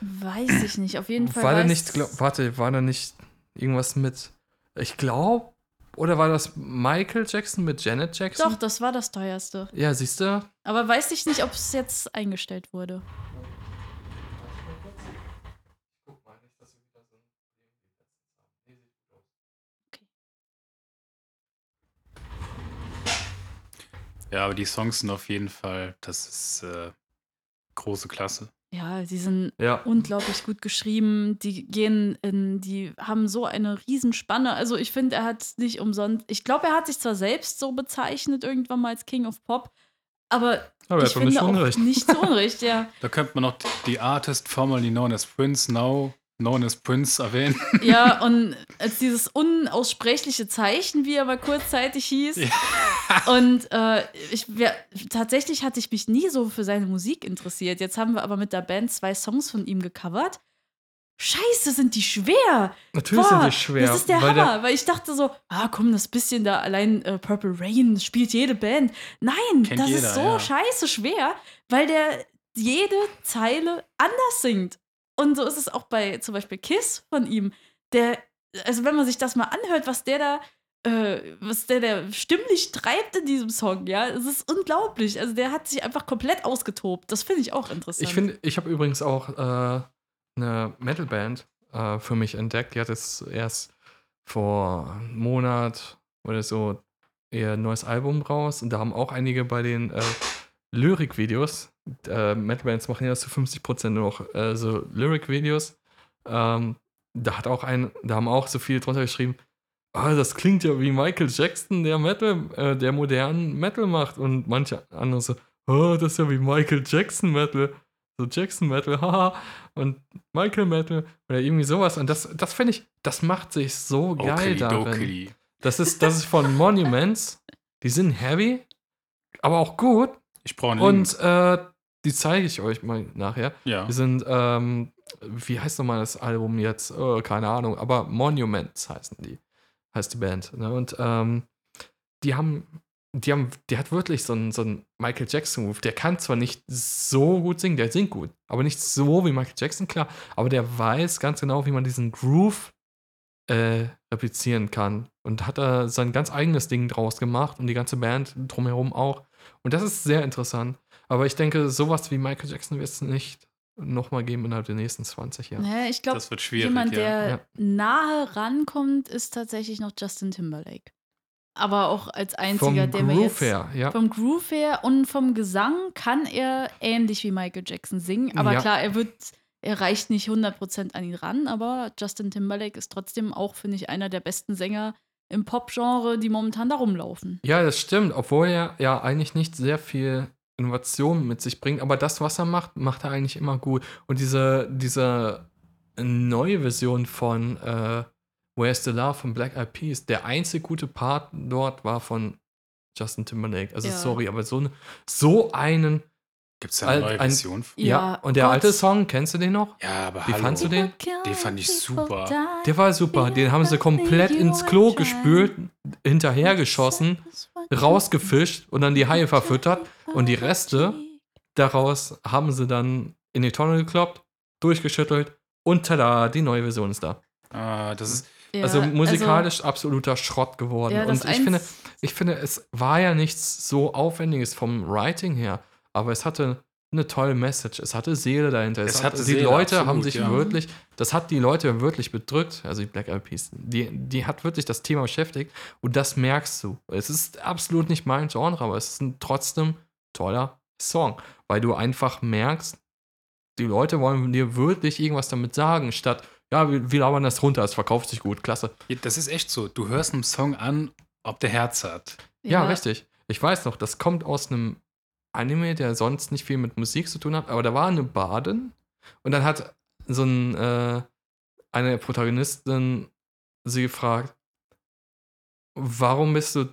Weiß ich nicht. Auf jeden *clears throat* Fall. war da nicht, glaub, warte, war da nicht irgendwas mit, ich glaube, oder war das Michael Jackson mit Janet Jackson? Doch, das war das teuerste. Ja, siehst du? Aber weiß ich nicht, ob es jetzt eingestellt wurde. Ja, aber die Songs sind auf jeden Fall, das ist äh, große Klasse. Ja, die sind Ja. unglaublich gut geschrieben. Die gehen in, die haben so eine Riesenspanne. Also ich finde, er hat nicht umsonst. Ich glaube, er hat sich zwar selbst so bezeichnet, irgendwann mal als King of Pop, aber, Aber er ich hat doch nicht finde auch Unrecht. nicht zu Unrecht, ja. *laughs* Da könnte man noch die Artist formerly known as Prince, now known as Prince erwähnen. *laughs* Ja, *laughs* und als dieses unaussprechliche Zeichen, wie er mal kurzzeitig hieß. Und äh, ich, wer, tatsächlich hatte ich mich nie so für seine Musik interessiert. Jetzt haben wir aber mit der Band zwei Songs von ihm gecovert. Scheiße, sind die schwer! Natürlich Boah, sind die schwer. Das ist der weil Hammer, weil ich dachte so, ah komm, das bisschen da allein äh, Purple Rain spielt jede Band. Nein, Kennt das jeder, ist so ja. scheiße schwer, weil der jede Zeile anders singt. Und so ist es auch bei zum Beispiel Kiss von ihm. Der, also wenn man sich das mal anhört, was der da, äh, was der da stimmlich treibt in diesem Song, ja, es ist unglaublich. Also der hat sich einfach komplett ausgetobt. Das finde ich auch interessant. Ich finde, ich habe übrigens auch äh, eine Metalband äh, für mich entdeckt. Die hat jetzt erst vor einem Monat oder so ihr neues Album raus und da haben auch einige bei den äh, Lyrikvideos, äh, Metalbands machen ja zu 50% nur noch äh, so Lyric-Videos. Ähm, da hat auch ein, da haben auch so viele drunter geschrieben, ah, das klingt ja wie Michael Jackson, der Metal, äh, der modernen Metal macht. Und manche andere so, oh, das ist ja wie Michael Jackson Metal. So Jackson Metal, *laughs* haha. Und Michael Metal oder irgendwie sowas. Und das, das finde ich, das macht sich so geil darin. dokili. Das ist, das ist von Monuments. Die sind heavy, aber auch gut. Ich brauche einen. Und äh, die zeige ich euch mal nachher. Ja. Die sind, ähm, wie heißt nochmal das Album jetzt? Äh, keine Ahnung, aber Monuments heißen die. Heißt die Band. Ne? Und ähm, die haben, die haben, der hat wirklich so einen, so einen Michael Jackson-Move. Der kann zwar nicht so gut singen, der singt gut, aber nicht so wie Michael Jackson, klar. Aber der weiß ganz genau, wie man diesen Groove äh, replizieren kann. Und hat da sein ganz eigenes Ding draus gemacht und die ganze Band drumherum auch. Und das ist sehr interessant. Aber ich denke, sowas wie Michael Jackson wird es nicht nochmal geben innerhalb der nächsten 20 Jahre. Naja, ich glaube, Das wird schwierig. jemand, ja. der Ja. nahe rankommt, ist tatsächlich noch Justin Timberlake. Aber auch als einziger, Vom der mir Groove jetzt her, ja. vom Groove her und vom Gesang kann er ähnlich wie Michael Jackson singen. Aber Ja. klar, er wird, er reicht nicht 100% an ihn ran, aber Justin Timberlake ist trotzdem auch, finde ich, einer der besten Sänger im Pop-Genre, die momentan da rumlaufen. Ja, das stimmt, obwohl er ja eigentlich nicht sehr viel Innovation mit sich bringt, aber das, was er macht, macht er eigentlich immer gut. Und diese, diese neue Version von äh, Where's the Love von Black Eyed Peas, der einzige gute Part dort war von Justin Timberlake. Also Ja. sorry, aber so, so einen, Gibt es da eine Alt- neue ein- Version? ja, Ja, und der Gott. alte Song, kennst du den noch? Ja, aber Wie hallo. fandst du den? Den fand ich super. Der war super, den haben sie komplett ins Klo gespült, hinterhergeschossen, rausgefischt und dann die Haie verfüttert und die Reste daraus haben sie dann in die Tonne gekloppt, durchgeschüttelt und tada, die neue Version ist da. Ah, das ist, Ja, also musikalisch absoluter Schrott geworden. ja, und ich finde, ich finde, es war ja nichts so Aufwendiges vom Writing her, aber es hatte eine tolle Message, es hatte Seele dahinter. Es hat, hatte die Seele, Leute haben absolut, sich ja. wirklich, das hat die Leute wirklich bedrückt, also die Black Eyed Peas, die, die hat wirklich das Thema beschäftigt und das merkst du. Es ist absolut nicht mein Genre, aber es ist ein trotzdem toller Song, weil du einfach merkst, die Leute wollen dir wirklich irgendwas damit sagen, statt, ja, wir, wir labern das runter, es verkauft sich gut, klasse. das ist echt so. Du hörst einen Song an, ob der Herz hat. Ja, richtig. Ich weiß noch, das kommt aus einem Anime, der sonst nicht viel mit Musik zu tun hat, aber da war eine Badin und dann hat so ein, äh, eine Protagonistin sie gefragt, warum bist du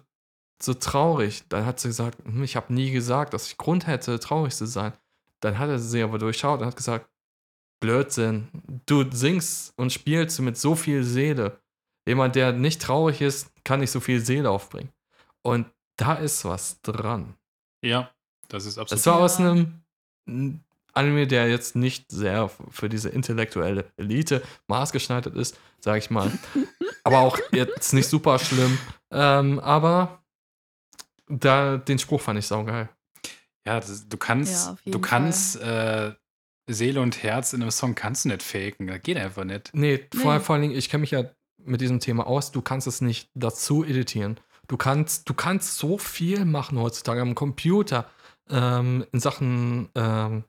so traurig? Dann hat sie gesagt, "Hm, ich habe nie gesagt, dass ich Grund hätte, traurig zu sein. Dann hat er sie aber durchschaut und hat gesagt, Blödsinn, du singst und spielst mit so viel Seele. Jemand, der nicht traurig ist, kann nicht so viel Seele aufbringen. Und da ist was dran. Ja, das ist absolut. Es war aus einem Anime, der jetzt nicht sehr für diese intellektuelle Elite maßgeschneidert ist, sage ich mal. *laughs* aber auch jetzt nicht super schlimm. Ähm, aber da, den Spruch fand ich saugeil. Ja, das, du kannst, Ja, du kannst äh, Seele und Herz in einem Song kannst du nicht faken. Das geht einfach nicht. Nee, Vor, Nee. vor allen Dingen, ich kenne mich ja mit diesem Thema aus, du kannst es nicht dazu editieren. Du kannst, du kannst so viel machen heutzutage am Computer ähm, in Sachen ähm,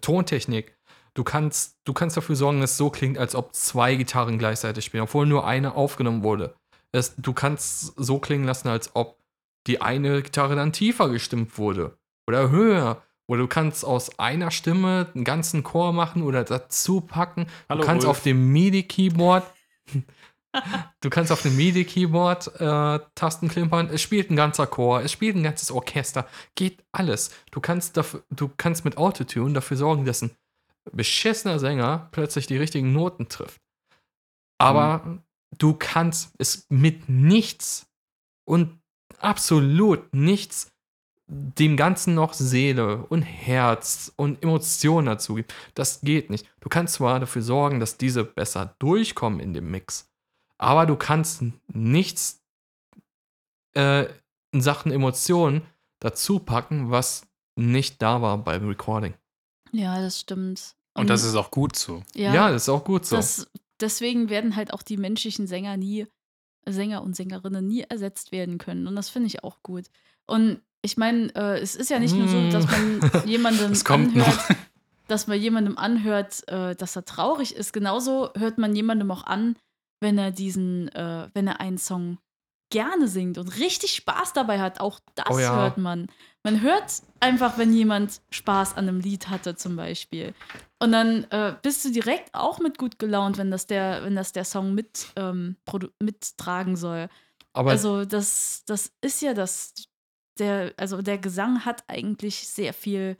Tontechnik. Du kannst, du kannst dafür sorgen, dass es so klingt, als ob zwei Gitarren gleichzeitig spielen, obwohl nur eine aufgenommen wurde. Es, du kannst so klingen lassen, als ob die eine Gitarre dann tiefer gestimmt wurde oder höher. Oder du kannst aus einer Stimme einen ganzen Chor machen oder dazu packen. Hallo, du kannst Ulf. auf dem MIDI-Keyboard Du kannst auf dem MIDI-Keyboard äh, Tasten klimpern. Es spielt ein ganzer Chor, es spielt ein ganzes Orchester. Geht alles. Du kannst, dafür, du kannst mit Autotune dafür sorgen, dass ein beschissener Sänger plötzlich die richtigen Noten trifft. Aber du kannst es mit nichts und absolut nichts dem Ganzen noch Seele und Herz und Emotionen dazu gibt. Das geht nicht. Du kannst zwar dafür sorgen, dass diese besser durchkommen in dem Mix, aber du kannst nichts äh, in Sachen Emotionen dazu packen, was nicht da war beim Recording. Ja, das stimmt. Und das ist auch gut so. ja, Ja, das ist auch gut so. das, deswegen werden halt auch die menschlichen Sänger nie, Sänger und Sängerinnen nie ersetzt werden können. Und das finde ich auch gut. Und ich meine, äh, es ist ja nicht nur so, dass man *laughs* jemandem Das kommt anhört, noch. dass man jemandem anhört, äh, dass er traurig ist. Genauso hört man jemandem auch an, wenn er diesen, äh, wenn er einen Song gerne singt und richtig Spaß dabei hat. Auch das Oh ja. hört man. Man hört einfach, wenn jemand Spaß an einem Lied hatte, zum Beispiel. Und dann äh, bist du direkt auch mit gut gelaunt, wenn das der, wenn das der Song mit, ähm, mittragen soll. aber also das, das ist ja das, der, also der Gesang hat eigentlich sehr viel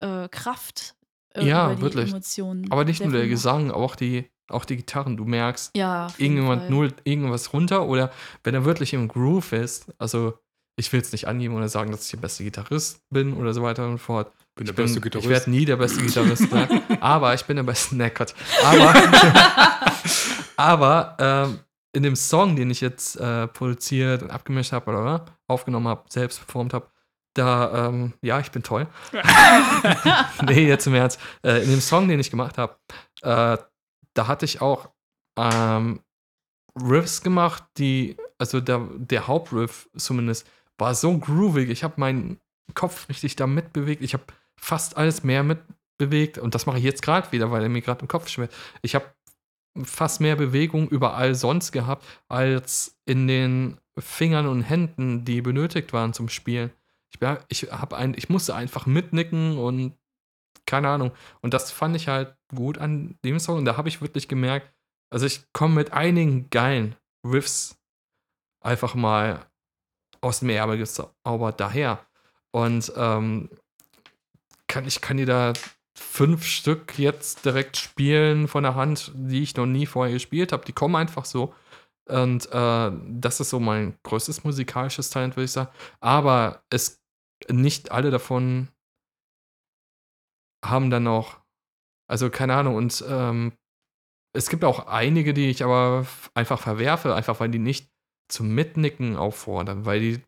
äh, Kraft äh, Ja, über die wirklich. Emotionen. Aber nicht der nur der. Gesang, auch die, auch die Gitarren. Du merkst, Ja, irgendjemand nullt irgendwas runter oder wenn er wirklich im Groove ist, also ich will es nicht angeben oder sagen, dass ich der beste Gitarrist bin oder so weiter und fort. Bin Ich, der beste bin, ich werde nie der beste *laughs* Gitarrist sein, aber ich bin der beste, ne Gott. Aber, *laughs* Aber ähm, in dem Song, den ich jetzt äh, produziert und abgemischt habe oder aufgenommen habe, selbst performt habe, da, ähm, ja, ich bin toll. *laughs* nee, jetzt im Ernst. Äh, in dem Song, den ich gemacht habe, äh, da hatte ich auch ähm, Riffs gemacht, die, also der, der Hauptriff zumindest, war so groovig. Ich habe meinen Kopf richtig da mitbewegt. Ich habe fast alles mehr mitbewegt. Und das mache ich jetzt gerade wieder, weil er mir gerade im Kopf schwirrt. Ich habe fast mehr Bewegung überall sonst gehabt, als in den Fingern und Händen, die benötigt waren zum Spielen. Ich, ich, ein, ich musste einfach mitnicken und keine Ahnung. Und das fand ich halt gut an dem Song. Und da habe ich wirklich gemerkt, also ich komme mit einigen geilen Riffs einfach mal aus dem Erbe gezaubert daher. Und ähm, kann, ich kann dir da fünf Stück jetzt direkt spielen von der Hand, die ich noch nie vorher gespielt habe. Die kommen einfach so. Und äh, das ist so mein größtes musikalisches Talent, würde ich sagen. Aber es nicht alle davon haben dann noch, also keine Ahnung, und ähm, es gibt auch einige, die ich aber einfach verwerfe, einfach weil die nicht zum Mitnicken auffordern, weil die,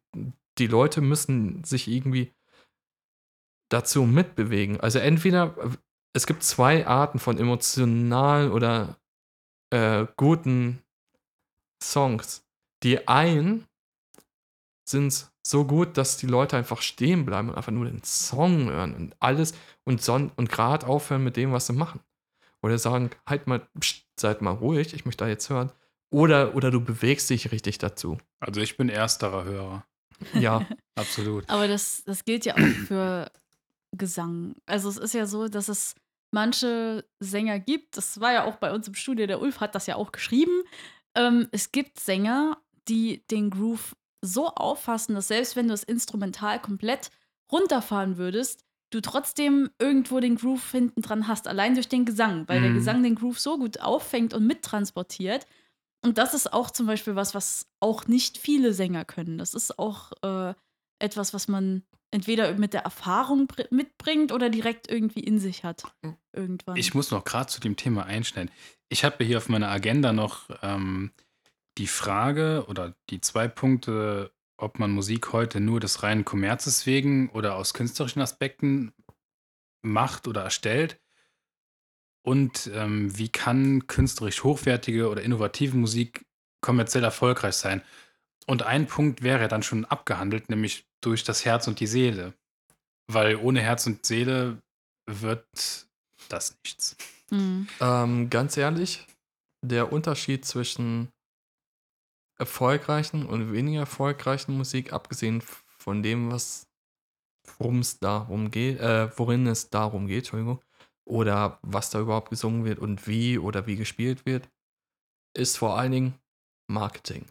die Leute müssen sich irgendwie dazu mitbewegen. Also entweder, es gibt zwei Arten von emotionalen oder äh, guten Songs. Die einen sind so gut, dass die Leute einfach stehen bleiben und einfach nur den Song hören und alles und, son und gerade aufhören mit dem, was sie machen. Oder sagen, halt mal, pst, seid mal ruhig, ich möchte da jetzt hören. Oder, oder du bewegst dich richtig dazu. Also ich bin ersterer Hörer. Ja, *laughs* absolut. Aber das, das gilt ja auch für Gesang. Also es ist ja so, dass es manche Sänger gibt, das war ja auch bei uns im Studio, der Ulf hat das ja auch geschrieben. Ähm, es gibt Sänger, die den Groove so auffassen, dass selbst wenn du das Instrumental komplett runterfahren würdest, du trotzdem irgendwo den Groove hinten dran hast, allein durch den Gesang, weil mhm. der Gesang den Groove so gut auffängt und mittransportiert. Und das ist auch zum Beispiel was, was auch nicht viele Sänger können. Das ist auch äh, etwas, was man entweder mit der Erfahrung mitbringt oder direkt irgendwie in sich hat. Hm. Irgendwann. Ich muss noch gerade zu dem Thema einschneiden. Ich habe hier auf meiner Agenda noch ähm, die Frage oder die zwei Punkte, ob man Musik heute nur des reinen Kommerzes wegen oder aus künstlerischen Aspekten macht oder erstellt. Und ähm, wie kann künstlerisch hochwertige oder innovative Musik kommerziell erfolgreich sein? Und ein Punkt wäre dann schon abgehandelt, nämlich durch das Herz und die Seele. Weil ohne Herz und Seele wird das nichts. Mhm. Ähm, ganz ehrlich, der Unterschied zwischen erfolgreichen und weniger erfolgreichen Musik, abgesehen von dem, was worum es darum geht, äh, worin es darum geht, Entschuldigung, oder was da überhaupt gesungen wird und wie oder wie gespielt wird, ist vor allen Dingen Marketing.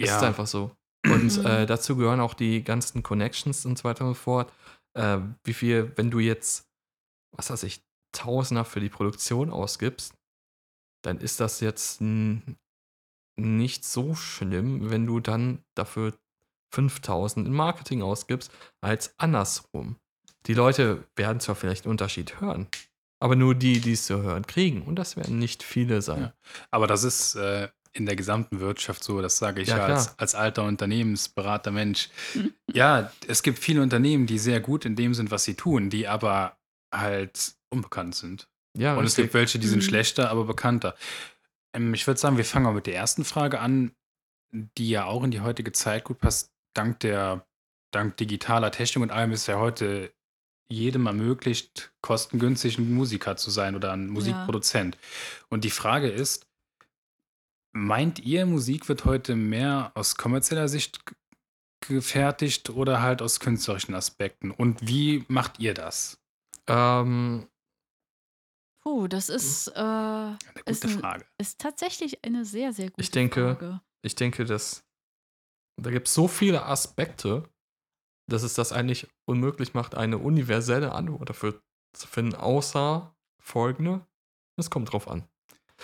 Ja. Ist einfach so. Und mhm. äh, dazu gehören auch die ganzen Connections und so weiter und so fort. Äh, wie viel, wenn du jetzt, was weiß ich, Tausender für die Produktion ausgibst, dann ist das jetzt nicht so schlimm, wenn du dann dafür 5000 in Marketing ausgibst, als andersrum. Die Leute werden zwar vielleicht einen Unterschied hören, aber nur die, die es zu hören kriegen. Und das werden nicht viele sein. Ja. Aber das ist äh, in der gesamten Wirtschaft so, das sage ich ja, ja als, als, alter Unternehmensberater Mensch. ja, es gibt viele Unternehmen, die sehr gut in dem sind, was sie tun, die aber halt unbekannt sind. Ja, und es gibt welche, die sind mhm. schlechter, aber bekannter. Ähm, ich würde sagen, wir fangen mal mit der ersten Frage an, die ja auch in die heutige Zeit gut passt. Dank der, dank digitaler Technik und allem ist ja heute jedem ermöglicht, kostengünstig ein Musiker zu sein oder ein Musikproduzent. Ja. Und die Frage ist, Meint ihr, Musik wird heute mehr aus kommerzieller Sicht gefertigt oder halt aus künstlerischen Aspekten? Und wie macht ihr das? Ähm, Puh, das ist, äh, eine gute ist, Frage. Ist tatsächlich eine sehr, sehr gute ich denke, Frage. Ich denke, dass da gibt es so viele Aspekte, dass es das eigentlich unmöglich macht, eine universelle Antwort dafür zu finden, außer folgende. Es kommt drauf an.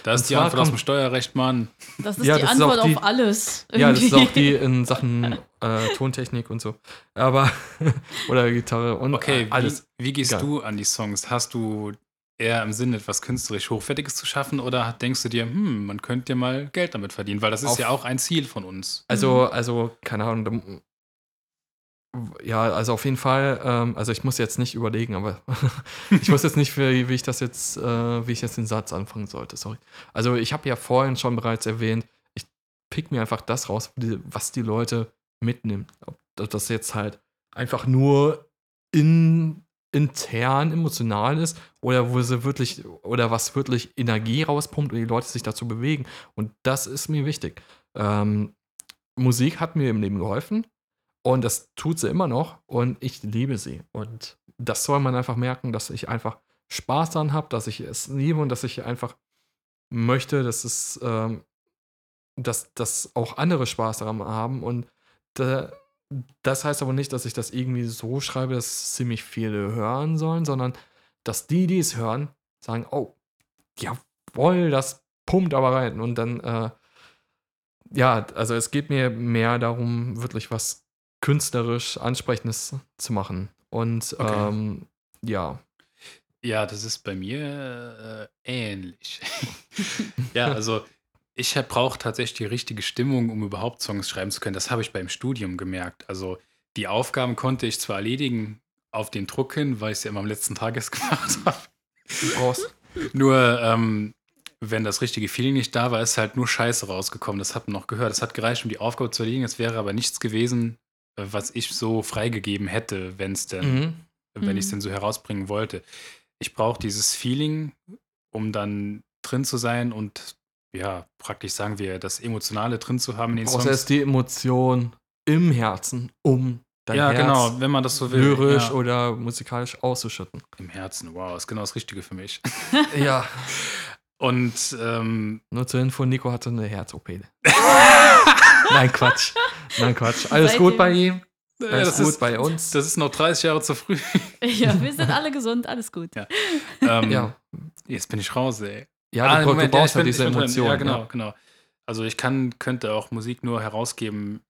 Da ist die Antwort aus dem Steuerrecht, Mann. Das ist ja, die das Antwort ist die, auf alles. Irgendwie. Ja, das ist auch die in Sachen äh, Tontechnik und so. Aber, *laughs* oder Gitarre und okay, alles. Wie, wie gehst Geil. du an die Songs? Hast du eher im Sinne, etwas künstlerisch Hochwertiges zu schaffen oder denkst du dir, hm, man könnte ja mal Geld damit verdienen? Weil das ist Auf- ja auch ein Ziel von uns. Also, also, keine Ahnung. Ja, also auf jeden Fall, ähm, also ich muss jetzt nicht überlegen, aber *laughs* ich weiß jetzt nicht, wie, wie ich das jetzt, äh, wie ich jetzt den Satz anfangen sollte, sorry. Also ich habe ja vorhin schon bereits erwähnt, ich pick mir einfach das raus, was die Leute mitnimmt. Ob das jetzt halt einfach nur in, intern emotional ist oder wo sie wirklich, oder was wirklich Energie rauspumpt und die Leute sich dazu bewegen. Und das ist mir wichtig. Ähm, Musik hat mir im Leben geholfen und das tut sie immer noch und ich liebe sie. Und das soll man einfach merken, dass ich einfach Spaß daran habe, dass ich es liebe und dass ich einfach möchte, dass es, ähm, dass, dass auch andere Spaß daran haben. Und da, das heißt aber nicht, dass ich das irgendwie so schreibe, dass ziemlich viele hören sollen, sondern dass die, die es hören, sagen, oh, jawohl, das pumpt aber rein. Und dann, äh, ja, also es geht mir mehr darum, wirklich was künstlerisch Ansprechendes zu machen. Und Okay. ähm, ja, Ja, das ist bei mir äh, ähnlich. *laughs* ja, also ich brauche tatsächlich die richtige Stimmung, um überhaupt Songs schreiben zu können. Das habe ich beim Studium gemerkt. Also die Aufgaben konnte ich zwar erledigen auf den Druck hin, weil ich es ja immer am letzten Tag erst *laughs* gemacht habe. du brauchst. Nur ähm, wenn das richtige Feeling nicht da war, ist halt nur Scheiße rausgekommen. Das hat man noch gehört. Es hat gereicht, um die Aufgabe zu erledigen. Es wäre aber nichts gewesen, äh, was ich so freigegeben hätte, wenn es denn Mhm. wenn Mhm. ich es denn so herausbringen wollte. Ich brauche dieses Feeling, um dann drin zu sein und ja, praktisch sagen wir, das Emotionale drin zu haben in den Songs. erst die Emotion im Herzen, um dein ja, Herz genau, wenn man das so will. lyrisch ja. oder musikalisch auszuschütten. Im Herzen, wow, ist genau das Richtige für mich. *laughs* ja, Und ähm, nur zur Info, Nico hatte eine Herz-OP. *laughs* Nein, Quatsch. Nein, Quatsch. Alles Seitdem- gut bei ihm? ja, Alles das, gut ist, bei uns? das ist noch 30 Jahre zu früh. Ja, wir *laughs* sind alle gesund, alles gut. Ja. ähm, ja. Jetzt bin ich raus, ey. Ja, Ah, du, Moment, du brauchst ich ja bin- diese. Emotionen. Ja, genau, genau. Also ich kann, könnte auch Musik nur herausgeben,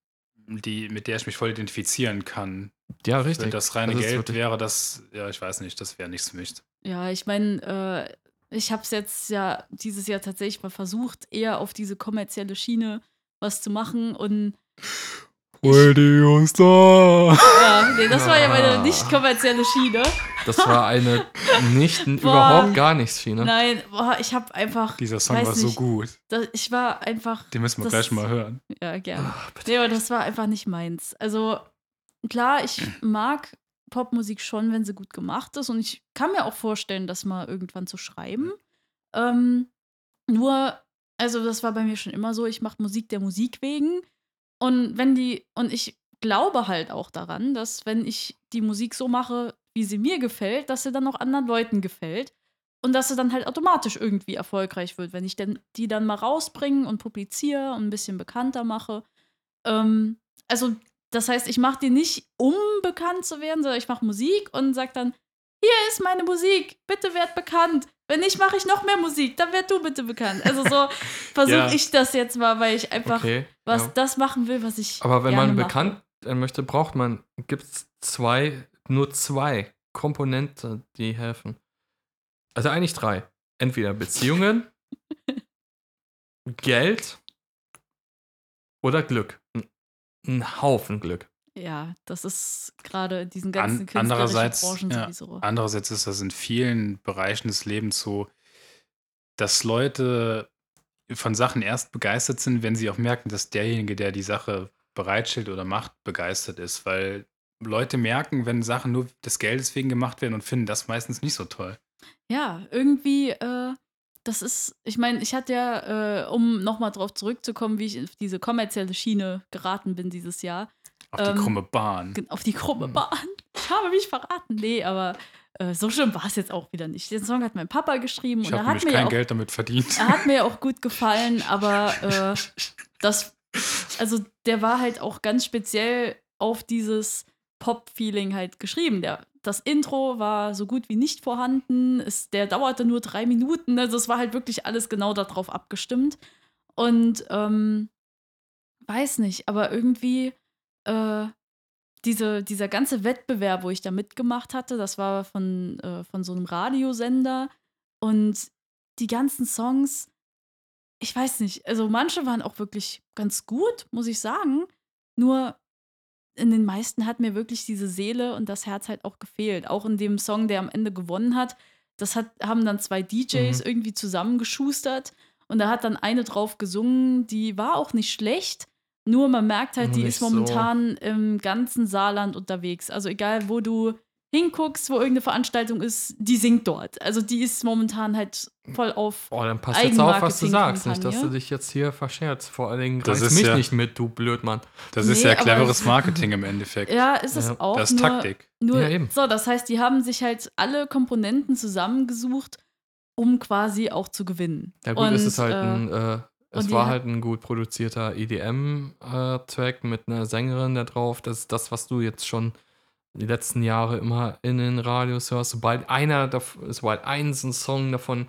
die, mit der ich mich voll identifizieren kann. Ja, Wenn richtig. das reine Das ist Geld wäre, das, ja, ich weiß nicht, das wäre nichts für mich. Ja, ich meine, äh, ich habe es jetzt ja dieses Jahr tatsächlich mal versucht, eher auf diese kommerzielle Schiene was zu machen und Radio Star. ja, nee, das war ja meine Ah. nicht kommerzielle Schiene. Das war eine nicht, *laughs* Boah. überhaupt gar nichts Schiene. Nein, boah, ich habe einfach, Dieser Song Weiß war so nicht. gut. das, ich war einfach, Den müssen wir Das- gleich mal hören. ja, gerne. Ach, bitte. Nee, aber das war einfach nicht meins. Also, klar, ich mag Popmusik schon, wenn sie gut gemacht ist. Und ich kann mir auch vorstellen, das mal irgendwann zu schreiben. Ähm, nur, also, das war bei mir schon immer so, ich mache Musik der Musik wegen. Und wenn die, und ich glaube halt auch daran, dass wenn ich die Musik so mache, wie sie mir gefällt, dass sie dann auch anderen Leuten gefällt. Und dass sie dann halt automatisch irgendwie erfolgreich wird, wenn ich denn die dann mal rausbringe und publiziere und ein bisschen bekannter mache. Ähm, also, das heißt, ich mache die nicht, um bekannt zu werden, sondern ich mache Musik und sage dann, hier ist meine Musik, bitte werd bekannt. Wenn nicht, mache ich noch mehr Musik, dann werd du bitte bekannt. Also so *laughs* versuche Ja. ich das jetzt mal, weil ich einfach Okay. was ja. das machen will, was ich Aber wenn man bekannt werden möchte, braucht man, gibt es zwei, nur zwei Komponenten, die helfen. Also eigentlich drei. Entweder Beziehungen, *laughs* Geld oder Glück. Ein Haufen Glück. Ja, das ist gerade in diesen ganzen An, andererseits, Branchen ja, sowieso. andererseits ist das in vielen Bereichen des Lebens so, dass Leute von Sachen erst begeistert sind, wenn sie auch merken, dass derjenige, der die Sache bereitstellt oder macht, begeistert ist. Weil Leute merken, wenn Sachen nur des Geldes wegen gemacht werden und finden das meistens nicht so toll. Ja, irgendwie, äh, das ist, ich meine, ich hatte ja, äh, um nochmal drauf zurückzukommen, wie ich auf diese kommerzielle Schiene geraten bin dieses Jahr, Auf die Ähm, krumme Bahn. Auf die krumme. Bahn. Ich habe mich verraten. Nee, aber äh, so schlimm war es jetzt auch wieder nicht. Den Song hat mein Papa geschrieben Ich und er habe hat, nämlich mir kein auch, Geld damit verdient. er hat mir auch gut gefallen, aber äh, *laughs* das, also der war halt auch ganz speziell auf dieses Pop-Feeling halt geschrieben. Der, das Intro war so gut wie nicht vorhanden. Es, der dauerte nur drei Minuten. Also es war halt wirklich alles genau darauf abgestimmt. Und ähm, weiß nicht, aber irgendwie äh, diese, dieser ganze Wettbewerb, wo ich da mitgemacht hatte, das war von, äh, von so einem Radiosender. Und die ganzen Songs, ich weiß nicht, also manche waren auch wirklich ganz gut, muss ich sagen. Nur in den meisten hat mir wirklich diese Seele und das Herz halt auch gefehlt. Auch in dem Song, der am Ende gewonnen hat. Das hat, haben dann zwei DJs Mhm. irgendwie zusammengeschustert und da hat dann eine drauf gesungen, die war auch nicht schlecht. Nur man merkt halt, die Nicht ist so. momentan im ganzen Saarland unterwegs. Also egal, wo du hinguckst, wo irgendeine Veranstaltung ist, die singt dort. Also die ist momentan halt voll auf. Oh, dann passt jetzt auf, was du sagst. Nicht, dass du dich jetzt hier verscherzt. Vor allen Dingen Das reißt ist mich ja- nicht mit, du Blödmann. Das ist Nee, ja aber- cleveres Marketing im Endeffekt. Ja, ist es Ja, auch. das ist nur, Taktik. Nur, Ja, eben. So, das heißt, die haben sich halt alle Komponenten zusammengesucht, um quasi auch zu gewinnen. Ja gut, Und, es ist halt äh, ein, äh, es war halt ein gut produzierter EDM-Track mit einer Sängerin da drauf. Das ist das, was du jetzt schon die letzten Jahre immer in den Radios hörst. Sobald einer, sobald eins ein Song davon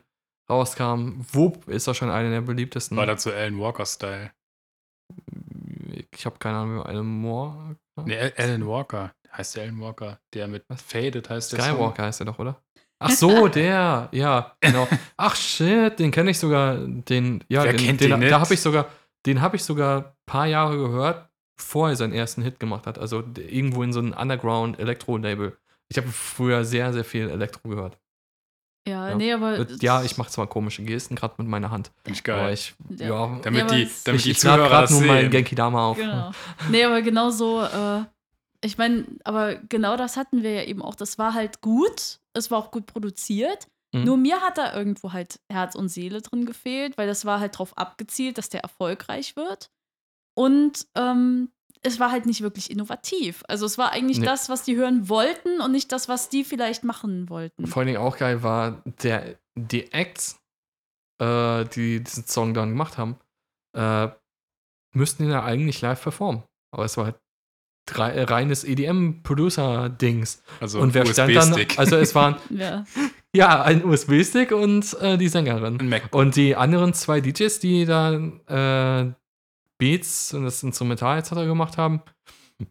rauskam, wupp, ist er schon einer der beliebtesten. War dazu Alan Walker-Style. ich habe keine Ahnung, wie eine Moore. Nee, Al- Alan Walker. Heißt der Alan Walker? Der mit Was? Faded heißt der Song. Skywalker heißt er doch, oder? Ach so, der, ja, genau. Ach shit, den kenne ich sogar, den, ja, Wer den, kennt den, den nicht? da habe ich sogar, den habe ich sogar ein paar Jahre gehört, bevor er seinen ersten Hit gemacht hat. Also irgendwo in so einem Underground-Elektro-Label. Ich habe früher sehr, sehr viel Elektro gehört. ja, ja. nee, aber. Ja, ich mache zwar komische Gesten, gerade mit meiner Hand. Finde ich Aber geil. ich, Ja. ja, Damit aber die, damit ich, die ich Zuhörer gerade das nur meinen sehen. Genki Dama auf. Genau. Nee, aber genau so, äh, ich meine, aber genau das hatten wir ja eben auch. Das war halt gut, es war auch gut produziert. Mhm. Nur mir hat da irgendwo halt Herz und Seele drin gefehlt, weil das war halt drauf abgezielt, dass der erfolgreich wird. Und ähm, es war halt nicht wirklich innovativ. Also es war eigentlich Nee. das, was die hören wollten und nicht das, was die vielleicht machen wollten. Vor allen Dingen auch geil war, der, die Acts, äh, die diesen Song dann gemacht haben, äh, müssten ihn ja eigentlich live performen. Aber es war halt reines EDM-Producer-Dings. Also und wer stand dann? USB-Stick. Also es waren *laughs* Ja. ja ein USB-Stick und äh, die Sängerin. Und die anderen zwei DJs, die da äh, Beats und das Instrumental etc. gemacht haben,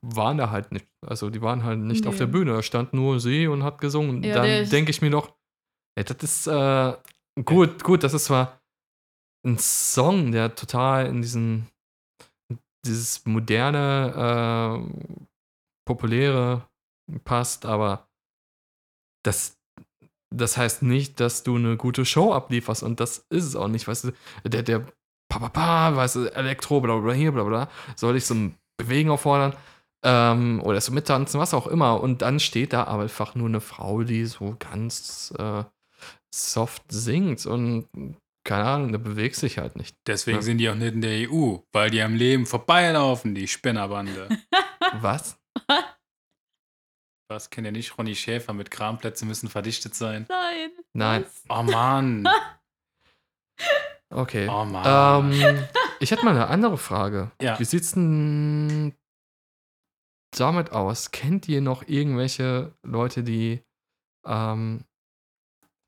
waren da halt nicht. Also die waren halt nicht auf Nee. der Bühne. Da stand nur sie und hat gesungen. Ja, Dann denke ich mir doch, ey, das ist äh, gut, gut, das ist zwar ein Song, der total in diesen dieses moderne, äh, populäre passt, aber das, das heißt nicht, dass du eine gute Show ablieferst und das ist es auch nicht, weißt du, der, der pa, pa, pa, weißt du, Elektro, bla, bla, hier, bla, bla, soll ich so ein Bewegen auffordern ähm, oder so mittanzen, was auch immer. Und dann steht da aber einfach nur eine Frau, die so ganz äh, soft singt und keine Ahnung, der bewegt sich halt nicht. Deswegen Ja. sind die auch nicht in der EU, weil die am Leben vorbeilaufen, die Spinnerbande. *laughs* Was? Was, kennt ihr nicht? Ronny Schäfer mit Kramplätze müssen verdichtet sein. Nein. Nein. was? Oh Mann. *laughs* Okay. Oh Mann. Ähm, *laughs* ich hätte mal eine andere Frage. Ja. Wie sieht's denn damit aus? Kennt ihr noch irgendwelche Leute, die ähm,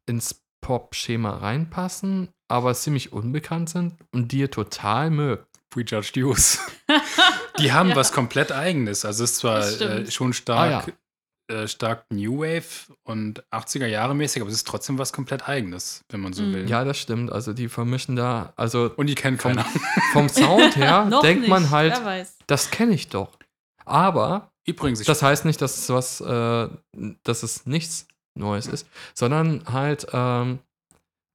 ins Pop-Schema reinpassen, aber ziemlich unbekannt sind und die ihr total mögt? Prejudged Youth. *laughs* Die haben Ja. was komplett eigenes. Also es ist zwar äh, schon stark, äh, stark New Wave und 80er Jahre mäßig, aber es ist trotzdem was komplett eigenes, wenn man so Mhm. will. Ja, das stimmt. Also die vermischen da, also Und die kennt vom, vom Sound her *laughs* denkt nicht, man halt, das kenne ich doch. Aber Übrigens, ich Das heißt nicht, dass es was, äh, dass es nichts Neues ist, sondern halt, ähm,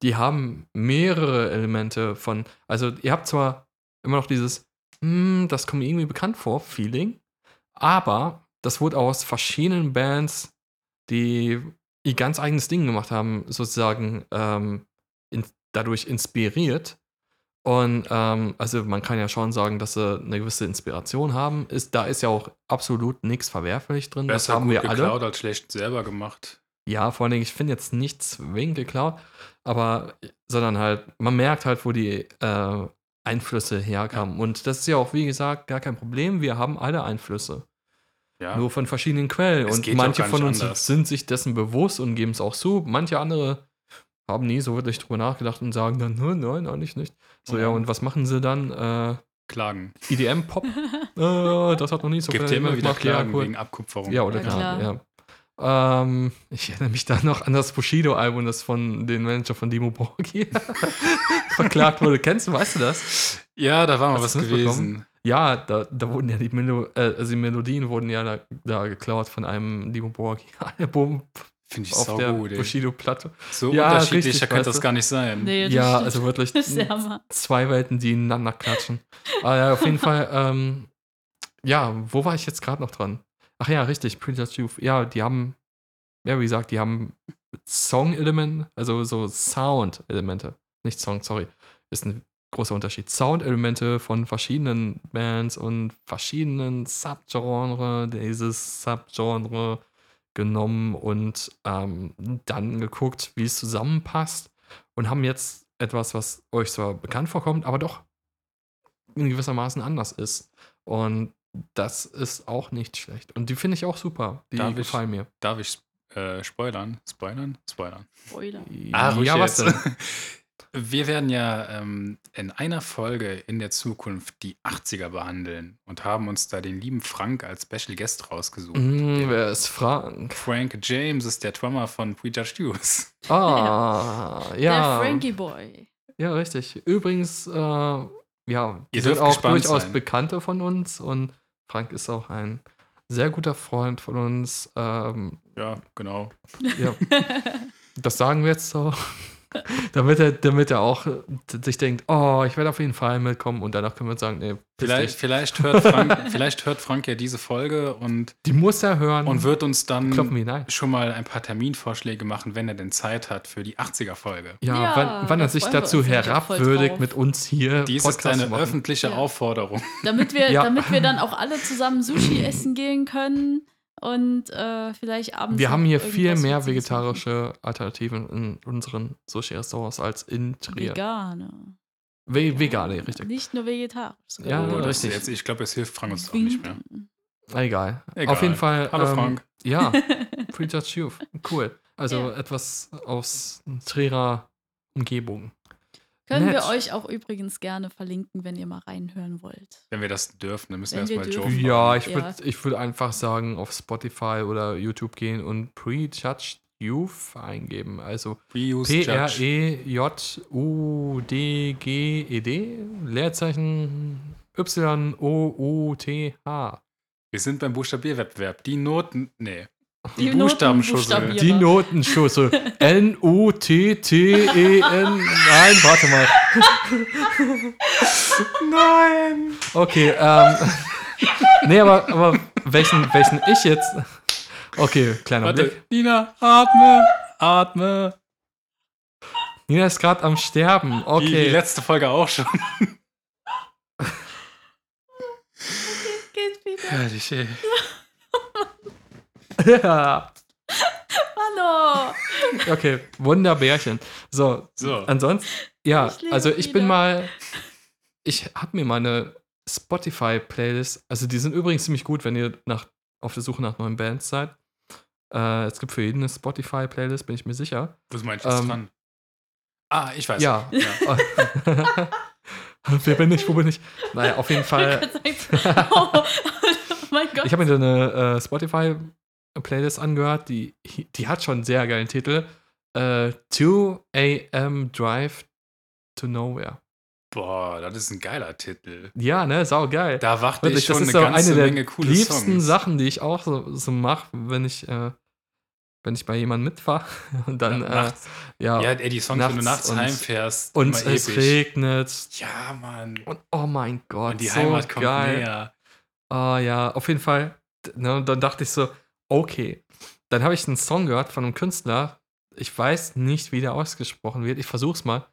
die haben mehrere Elemente von, also ihr habt zwar immer noch dieses, hm, das kommt mir irgendwie bekannt vor, Feeling, aber das wurde aus verschiedenen Bands, die ihr ganz eigenes Ding gemacht haben, sozusagen ähm, in, dadurch inspiriert. Und ähm, also man kann ja schon sagen, dass sie eine gewisse Inspiration haben. Ist, da ist ja auch absolut nichts verwerflich drin. Das besser haben gut wir alle. geklaut als schlecht selber gemacht. Ja, vor allen Dingen, ich finde jetzt nichts zwingend geklaut, aber sondern halt, man merkt halt, wo die äh, Einflüsse herkamen. Und das ist ja auch, wie gesagt, gar kein Problem. Wir haben alle Einflüsse. Ja. Nur von verschiedenen Quellen. Es und ja manche von uns anders. sind sich dessen bewusst und geben es auch zu. Manche andere haben nie so wirklich drüber nachgedacht und sagen dann, "Nö, nein, eigentlich nicht. So, ja, Ja. und was machen sie dann? Äh, Klagen. EDM-Pop? *laughs* äh, das hat noch nie so Gibt viel ja immer wieder gemacht. Ja, Klagen cool. wegen Abkupferung. Ja, oder Ja, klar. klar. Ja. Ähm, ich erinnere mich da noch an das Bushido-Album, das von den Manager von Dimo Borgi *laughs* verklagt wurde. Kennst du, weißt du das? Ja, da war mal Hast was gewesen. Ja, da, da wurden ja die, Melo äh, also die Melodien wurden ja da, da geklaut von einem Dimo Borgi-Album Finde ich auf der gut, ey. Bushido-Platte. So Ja, unterschiedlicher richtig, könnte weißt das gar nicht sein. Nee, das Ja, stimmt. also wirklich zwei Welten, die ineinander klatschen. Aber ja, auf jeden Fall, ähm, ja, wo war ich jetzt gerade noch dran? Ach ja, richtig, Princess Youth. Ja, die haben, ja, wie gesagt, die haben Song-Elemente, also so Sound-Elemente. Nicht Song, sorry. Ist ein großer Unterschied. Sound-Elemente von verschiedenen Bands und verschiedenen Subgenre dieses Subgenre genommen und ähm, dann geguckt, wie es zusammenpasst und haben jetzt etwas, was euch zwar bekannt vorkommt, aber doch in gewissermaßen anders ist. Und das ist auch nicht schlecht. Und die finde ich auch super. Die Darf ich- gefallen mir. Darf ich äh, spoilern? Spoilern? Spoilern. Spoiler. ruhig ja, was denn? *laughs* Wir werden ja ähm, in einer Folge in der Zukunft die 80er behandeln und haben uns da den lieben Frank als Special Guest rausgesucht. Mm, wer ist Frank? Frank James ist der Drummer von Prejudged *laughs* Youth. Ah, ja. Der Frankie Boy. Ja, richtig. Übrigens, äh, ja, die Ihr sind auch durchaus sein. Bekannte von uns und Frank ist auch ein sehr guter Freund von uns. Ähm, Ja, genau. ja, *laughs* das sagen wir jetzt so. Damit, er, damit er auch äh, sich denkt, oh, ich werde auf jeden Fall mitkommen und danach können wir sagen, nee, Vielleicht, vielleicht, hört Frank, *laughs* vielleicht hört Frank ja diese Folge und, Die muss er hören und wird uns dann schon mal ein paar Terminvorschläge machen, wenn er denn Zeit hat für die 80er-Folge. Ja, Ja, wann, wann er sich dazu herabwürdigt, mit uns hier Dies ist Podcast zu eine machen. öffentliche Ja. Aufforderung. Damit wir, Ja. damit wir dann auch alle zusammen Sushi essen gehen können und äh, vielleicht abends. Wir haben hier viel mehr vegetarische Alternativen in unseren Sushi-Restaurants als in. Trier. Vegane. Ve vegane, richtig. Nicht nur vegetarisch. Ja, oh, richtig. Jetzt, ich glaube, es hilft Frank uns auch nicht mehr. Egal. Egal. Auf jeden Fall. Hallo ähm, Frank. Ja, *laughs* Prejudge Youth. Cool. Also Ja. etwas aus Trierer Umgebung. Können Nett. wir euch auch übrigens gerne verlinken, wenn ihr mal reinhören wollt. Wenn wir das dürfen, dann müssen Wenn wir erstmal Joe. Ja, ich Ja. würde ich würd einfach sagen, auf Spotify oder YouTube gehen und Prejudged Youth eingeben. Also Reuse Judge. P-R-E-J-U-D-G-E-D, Leerzeichen Y-O-U-T-H. Wir sind beim Buchstabierwettbewerb. Die Noten. Nee. Die Die, Noten Buchstabenschussel. Die Notenschussel. N-U-T-T-E-N. Nein, warte mal. Nein! Okay, ähm. nee, aber, aber welchen, welchen ich jetzt. Okay, kleiner Warte, Blick. Nina, atme, atme. Nina ist gerade am Sterben. Wie die Okay. letzte Folge auch schon. Geht wieder. Herrlich, ey. *laughs* ja. *laughs* Hallo. Okay, Wunderbärchen. So, So. ansonsten, ja, Ich also ich bin wieder. mal. Ich habe mir meine Spotify-Playlist, also die sind übrigens ziemlich gut, wenn ihr nach, auf der Suche nach neuen Bands seid. Äh, es gibt für jeden eine Spotify-Playlist, bin ich mir sicher. Wo ist mein Schuss Ähm, dran? Ah, ich weiß. Ja. ja. *laughs* Wer bin ich? Wo bin ich? Naja, auf jeden Fall. oh, *laughs* oh mein Gott. Ich habe mir eine äh, Spotify-Playlist angehört, die, die hat schon einen sehr geilen Titel. Äh, 2 AM Drive to Nowhere. Boah, das ist ein geiler Titel. Ja, ne, sau geil. Da wachte Wirklich, ich schon das ist eine ganze eine der Menge coole liebsten Songs. Sachen, die ich auch so, so mache, wenn ich, äh, wenn ich bei jemandem mitfahre. *laughs* Und dann, Ja, äh, ja. Ja, die Songs, wenn du nachts und- heimfährst, und es episch. regnet. Ja, Mann. Und oh mein Gott, Und die so Heimat kommt geil. näher. Ah ja, auf jeden Fall. Ne, und dann dachte ich so, okay. Dann habe ich einen Song gehört von einem Künstler. Ich weiß nicht, wie der ausgesprochen wird. Ich versuch's mal.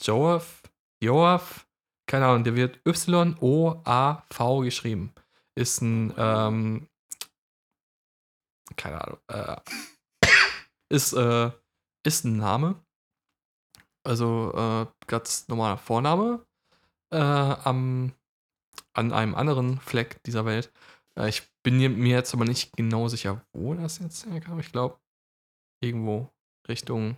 Joaf, Joaf, keine Ahnung, der wird Y-O-A-V geschrieben. Ist ein, ähm, keine Ahnung, äh, ist, äh, ist ein Name. Also äh, ganz normaler Vorname. Äh, am, an einem anderen Fleck dieser Welt. Äh, ich bin mir- jetzt aber nicht genau sicher, wo das jetzt herkam. Ich glaube, irgendwo Richtung,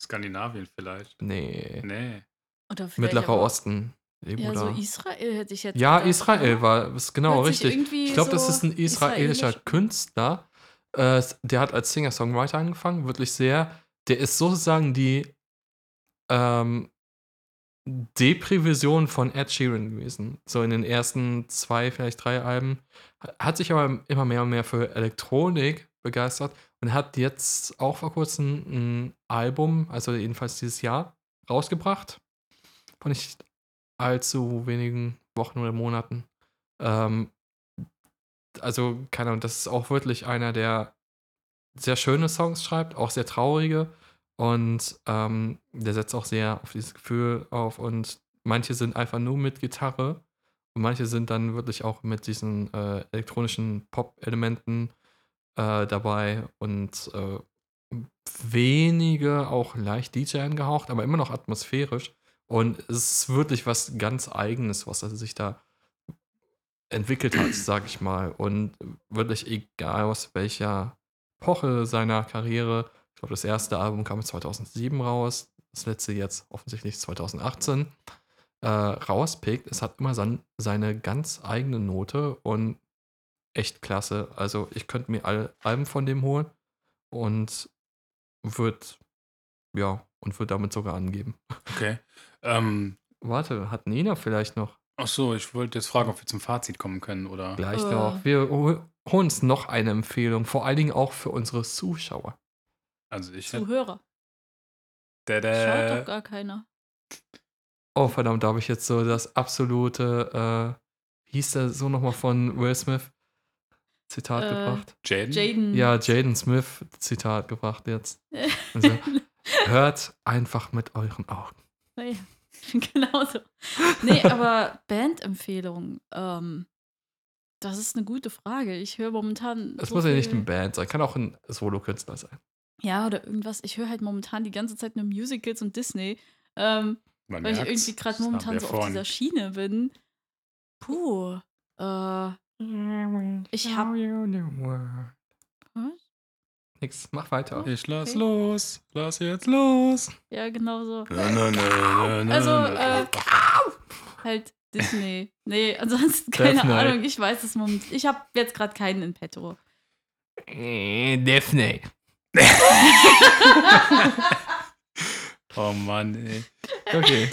Skandinavien vielleicht. nee, Nee. Oder vielleicht Mittlerer Osten. Irgendwo Ja, so da. Israel hätte ich jetzt Ja, gedacht, Israel war ist genau richtig. Ich glaube, das so ist ein israelischer israelisch- Künstler. Äh, der hat als Singer-Songwriter angefangen, wirklich sehr. Der ist sozusagen die ähm, Deprivision von Ed Sheeran gewesen. So in den ersten zwei, vielleicht drei Alben. Hat sich aber immer mehr und mehr für Elektronik begeistert und hat jetzt auch vor kurzem ein Album, also jedenfalls dieses Jahr, rausgebracht. Von nicht allzu wenigen Wochen oder Monaten. Ähm, also, keine Ahnung, das ist auch wirklich einer, der sehr schöne Songs schreibt, auch sehr traurige. Und ähm, der setzt auch sehr auf dieses Gefühl auf. Und manche sind einfach nur mit Gitarre und manche sind dann wirklich auch mit diesen äh, elektronischen Pop-Elementen äh, dabei und äh, wenige auch leicht DJ angehaucht, aber immer noch atmosphärisch. Und es ist wirklich was ganz Eigenes, was er sich da entwickelt hat, *clears throat* sag ich mal. Und wirklich egal aus welcher Epoche seiner Karriere, ich glaube, das erste Album kam 2007 raus, das letzte jetzt offensichtlich 2018, äh, rauspickt. Es hat immer san, seine ganz eigene Note und echt klasse. Also ich könnte mir alle Alben von dem holen und wird, ja, und wird damit sogar angeben. Okay. Ähm, Warte, hat Nina vielleicht noch? ach so, ich wollte jetzt fragen, ob wir zum Fazit kommen können oder. Gleich Äh. noch. Wir hol- holen uns noch eine Empfehlung, vor allen Dingen auch für unsere Zuschauer. Also ich. Zuhörer. Da, Schaut da, doch gar keiner. Oh, verdammt, da habe ich jetzt so das absolute, äh, hieß der so nochmal von Will Smith Zitat Äh, gebracht? Jaden? Jaden. Ja, Jaden Smith Zitat gebracht jetzt. *laughs* Also, hört einfach mit euren Augen. Ja, *laughs* genauso. Nee, aber Bandempfehlung. Ähm, das ist eine gute Frage. Ich höre momentan. Es so muss ja nicht eine Band sein, kann auch ein Solokünstler sein. Ja, oder irgendwas. Ich höre halt momentan die ganze Zeit nur Musicals und Disney. Ähm, Man weil ich irgendwie gerade momentan so auf dieser Schiene bin. Puh. Äh, Ich hab- was? Nix, mach weiter. Ich lass Okay. los, lass jetzt los. Ja, genau so. Na, na, na, na, Also, äh, halt Disney. Nee, ansonsten keine Daphne. Ahnung. Ich weiß es momentan. Ich habe jetzt gerade keinen in petto. Äh, Daphne. *laughs* *laughs* oh Mann, ey. Okay.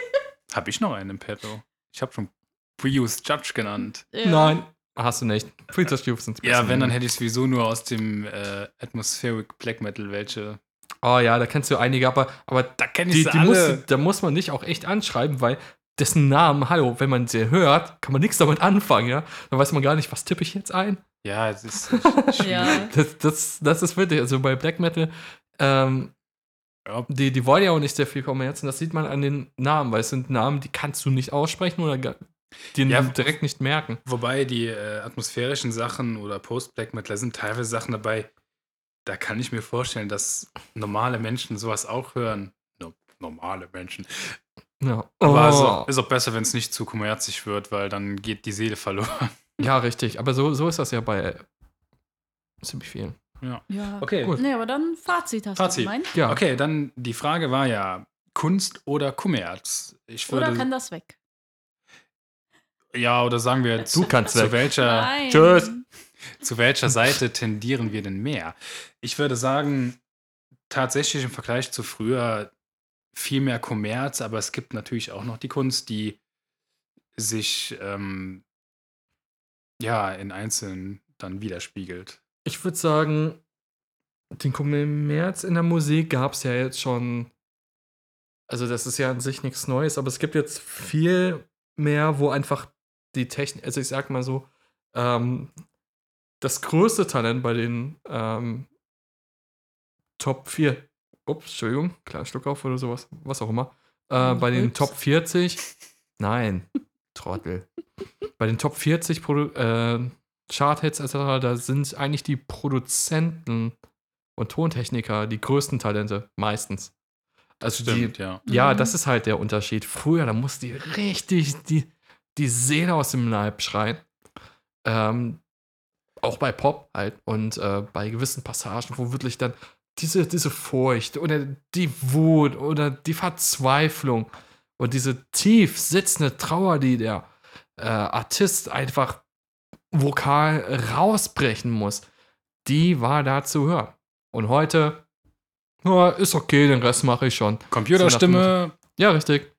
*laughs* Hab ich noch einen im Petto? Ich habe schon Prius Judge genannt. Ja. Nein, hast du nicht. Freaks Cube sind die Ja, wenn, dann hätte ich sowieso nur aus dem äh, Atmospheric Black Metal welche. Oh ja, da kennst du einige, aber, aber Da kenne die, die muss, da muss man nicht auch echt anschreiben, weil dessen Namen, hallo, wenn man sie hört, kann man nichts damit anfangen, ja? Dann weiß man gar nicht, was tippe ich jetzt ein. Ja, es ist. *laughs* Ja. Das, das, das ist wirklich, also bei Black Metal, ähm, die, die wollen ja auch nicht sehr viel und das sieht man an den Namen, weil es sind Namen, die kannst du nicht aussprechen oder die Ja. direkt nicht merken. Wobei die äh, atmosphärischen Sachen oder Post-Black Metal sind teilweise Sachen dabei, da kann ich mir vorstellen, dass normale Menschen sowas auch hören. No, normale Menschen. Ja. Aber es ist Oh. auch, ist auch besser, wenn es nicht zu kommerzig wird, weil dann geht die Seele verloren. Ja, richtig. Aber so, so ist das ja bei äh, ziemlich vielen. Ja. Okay, Gut. Nee, aber dann Fazit hast Fazit. du gemeint. Ja. Okay, dann die Frage war ja Kunst oder Kommerz. Ich würde Oder kann das weg? ja oder sagen wir Du *laughs* kannst zu weg. welcher Nein. Tschüss. zu welcher Seite tendieren wir denn mehr? Ich würde sagen tatsächlich im Vergleich zu früher viel mehr Kommerz, aber es gibt natürlich auch noch die Kunst, die sich ähm, ja in Einzelnen dann widerspiegelt. Ich würde sagen, den Kommerz in der Musik gab es ja jetzt schon. Also, das ist ja an sich nichts Neues, aber es gibt jetzt viel mehr, wo einfach die Technik, also ich sag mal so, ähm, das größte Talent bei den ähm, Top 4, ups, Entschuldigung, kleiner Schluck auf oder sowas, was auch immer, äh, bei den Ups. Top 40, nein, Trottel, *laughs* bei den Top 40 Produ äh, Charthits etc., da sind eigentlich die Produzenten und Tontechniker die größten Talente, meistens. Also die, ja. ja, Mhm. das ist halt der Unterschied. Früher, da musste die richtig die, die Seele aus dem Leib schreien. Ähm, auch bei Pop halt und äh, bei gewissen Passagen, wo wirklich dann diese, diese Furcht oder die Wut oder die Verzweiflung und diese tief sitzende Trauer, die der äh, Artist einfach vokal rausbrechen muss. die war da zu hören. Und heute, ja, ist okay, den Rest mache ich schon. Computerstimme, Ja, richtig.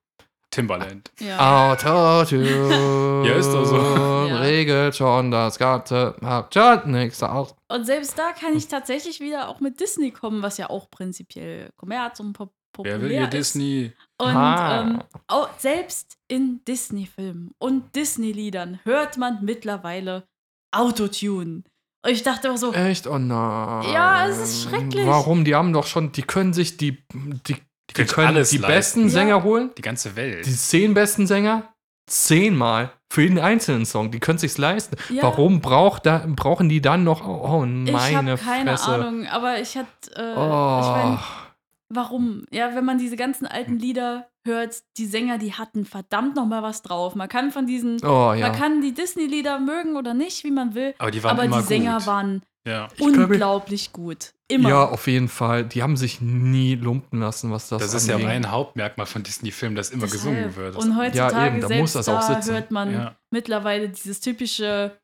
Timbaland. Ja. Autotune Ja, ist doch so. *laughs* Ja. regelt schon das Ganze. Habt schon nichts aus. Und selbst da kann ich tatsächlich wieder auch mit Disney kommen, was ja auch prinzipiell Kommerz und pop populär Wer will hier ist. Disney? Und Ah. ähm, auch selbst in Disney-Filmen und Disney-Liedern hört man mittlerweile Autotune. Und ich dachte immer so, Echt? Oh nein. Ja, es ist schrecklich. Warum? Die haben doch schon, die können sich die, die, die können können alles die leisten. besten Ja. Sänger holen. Die ganze Welt. Die zehn besten Sänger zehnmal für jeden einzelnen Song. Die können sich's leisten. Ja. Warum braucht da, brauchen die dann noch? Oh, ich meine habe keine Fresse. Ahnung, aber ich hatte, äh, Oh. ich meine, warum? Ja, wenn man diese ganzen alten Lieder hört, die Sänger, die hatten verdammt noch mal was drauf. Man kann von diesen, oh ja. man kann die Disney-Lieder mögen oder nicht, wie man will, aber die waren aber immer die Sänger gut. waren ja. glaube- unglaublich gut. Immer. Ja, auf jeden Fall. Die haben sich nie lumpen lassen, was das Das ist ja angeht. mein Hauptmerkmal von Disney-Filmen, dass immer gesungen Deshalb. wird. Und heutzutage eben, da selbst muss das auch da sitzen. hört man Ja. mittlerweile dieses typische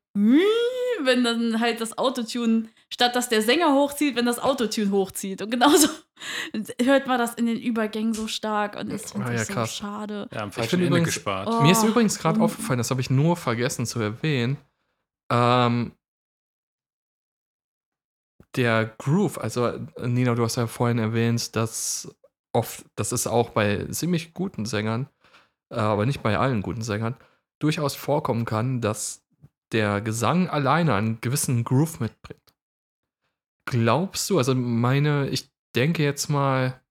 wenn dann halt das Autotune, statt dass der Sänger hochzieht, wenn das Autotune hochzieht. Und genauso *laughs* hört man das in den Übergängen so stark und es finde Ah, ich ja, so krass. schade. ja, am Ich falschen finde Ende übrigens- gespart. Oh. Mir ist übrigens gerade und- aufgefallen, das habe ich nur vergessen zu erwähnen. Ähm, der Groove, also äh, Nina, du hast ja vorhin erwähnt, dass oft, das ist auch bei ziemlich guten Sängern, äh, aber nicht bei allen guten Sängern, durchaus vorkommen kann, dass der Gesang alleine einen gewissen Groove mitbringt. Glaubst du, also meine, ich denke jetzt mal,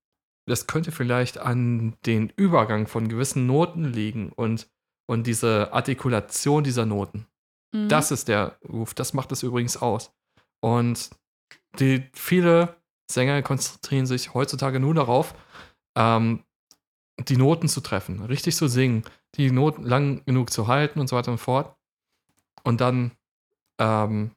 das könnte vielleicht an den Übergang von gewissen Noten liegen und, und diese Artikulation dieser Noten. Mhm. Das ist der Ruf, das macht es übrigens aus. Und die, viele Sänger konzentrieren sich heutzutage nur darauf, ähm, die Noten zu treffen, richtig zu singen, die Noten lang genug zu halten und so weiter und fort. Und dann, ähm,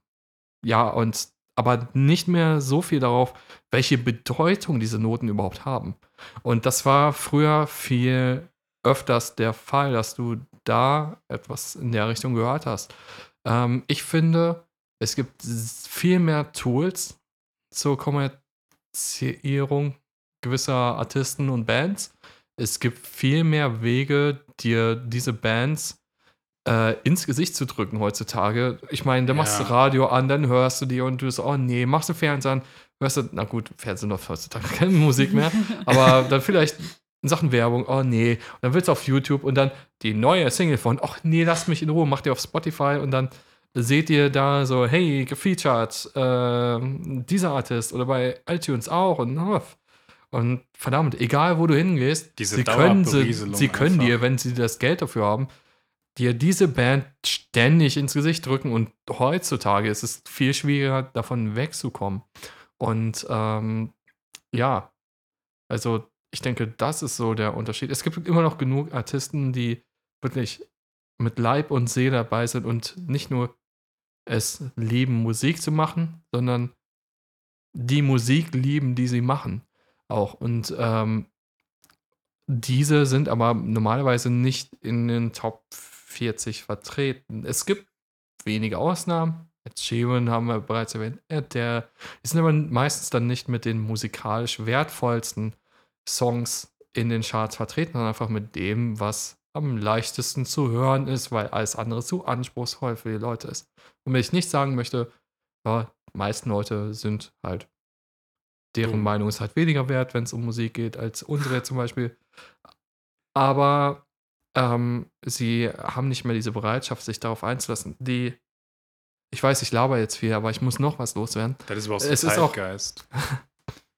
ja, und aber nicht mehr so viel darauf, welche Bedeutung diese Noten überhaupt haben. Und das war früher viel öfters der Fall, dass du da etwas in der Richtung gehört hast. Ähm, ich finde, es gibt viel mehr Tools zur Kommerziierung gewisser Artisten und Bands. Es gibt viel mehr Wege, dir diese Bands äh, ins Gesicht zu drücken heutzutage. Ich meine, da machst du Ja. Radio an, dann hörst du die und du so, oh nee, machst du Fernsehen an, hörst du, na gut, Fernsehen läuft heutzutage *laughs* keine Musik mehr, *laughs* aber dann vielleicht in Sachen Werbung, oh nee, und dann willst du auf YouTube und dann die neue Single von, ach nee, lasst mich in Ruhe, macht ihr auf Spotify und dann seht ihr da so, hey, gefeatured, ähm, dieser Artist oder bei iTunes auch und oh, und verdammt, egal wo du hingehst, Diese sie können, sie, sie können einfach. dir, wenn sie das Geld dafür haben, dir diese Band ständig ins Gesicht drücken und heutzutage ist es viel schwieriger, davon wegzukommen. Und ähm, ja, also ich denke, das ist so der Unterschied. Es gibt immer noch genug Artisten, die wirklich mit Leib und Seele dabei sind und nicht nur es lieben, Musik zu machen, sondern die Musik lieben, die sie machen. Auch. Und ähm, diese sind aber normalerweise nicht in den Top 40 vertreten. Es gibt wenige Ausnahmen. Ed Sheeran haben wir bereits erwähnt. Ed, der die sind aber meistens dann nicht mit den musikalisch wertvollsten Songs in den Charts vertreten, sondern einfach mit dem, was am leichtesten zu hören ist, weil alles andere zu anspruchsvoll für die Leute ist. Und wenn ich nicht sagen möchte, ja, die meisten Leute sind halt, deren. Meinung ist halt weniger wert, wenn es um Musik geht, als unsere zum Beispiel. Aber ähm, sie haben nicht mehr diese Bereitschaft, sich darauf einzulassen. Die, ich weiß, ich laber jetzt viel, aber ich muss noch was loswerden. Das ist überhaupt so Es ist auch- Zeitgeist. *laughs*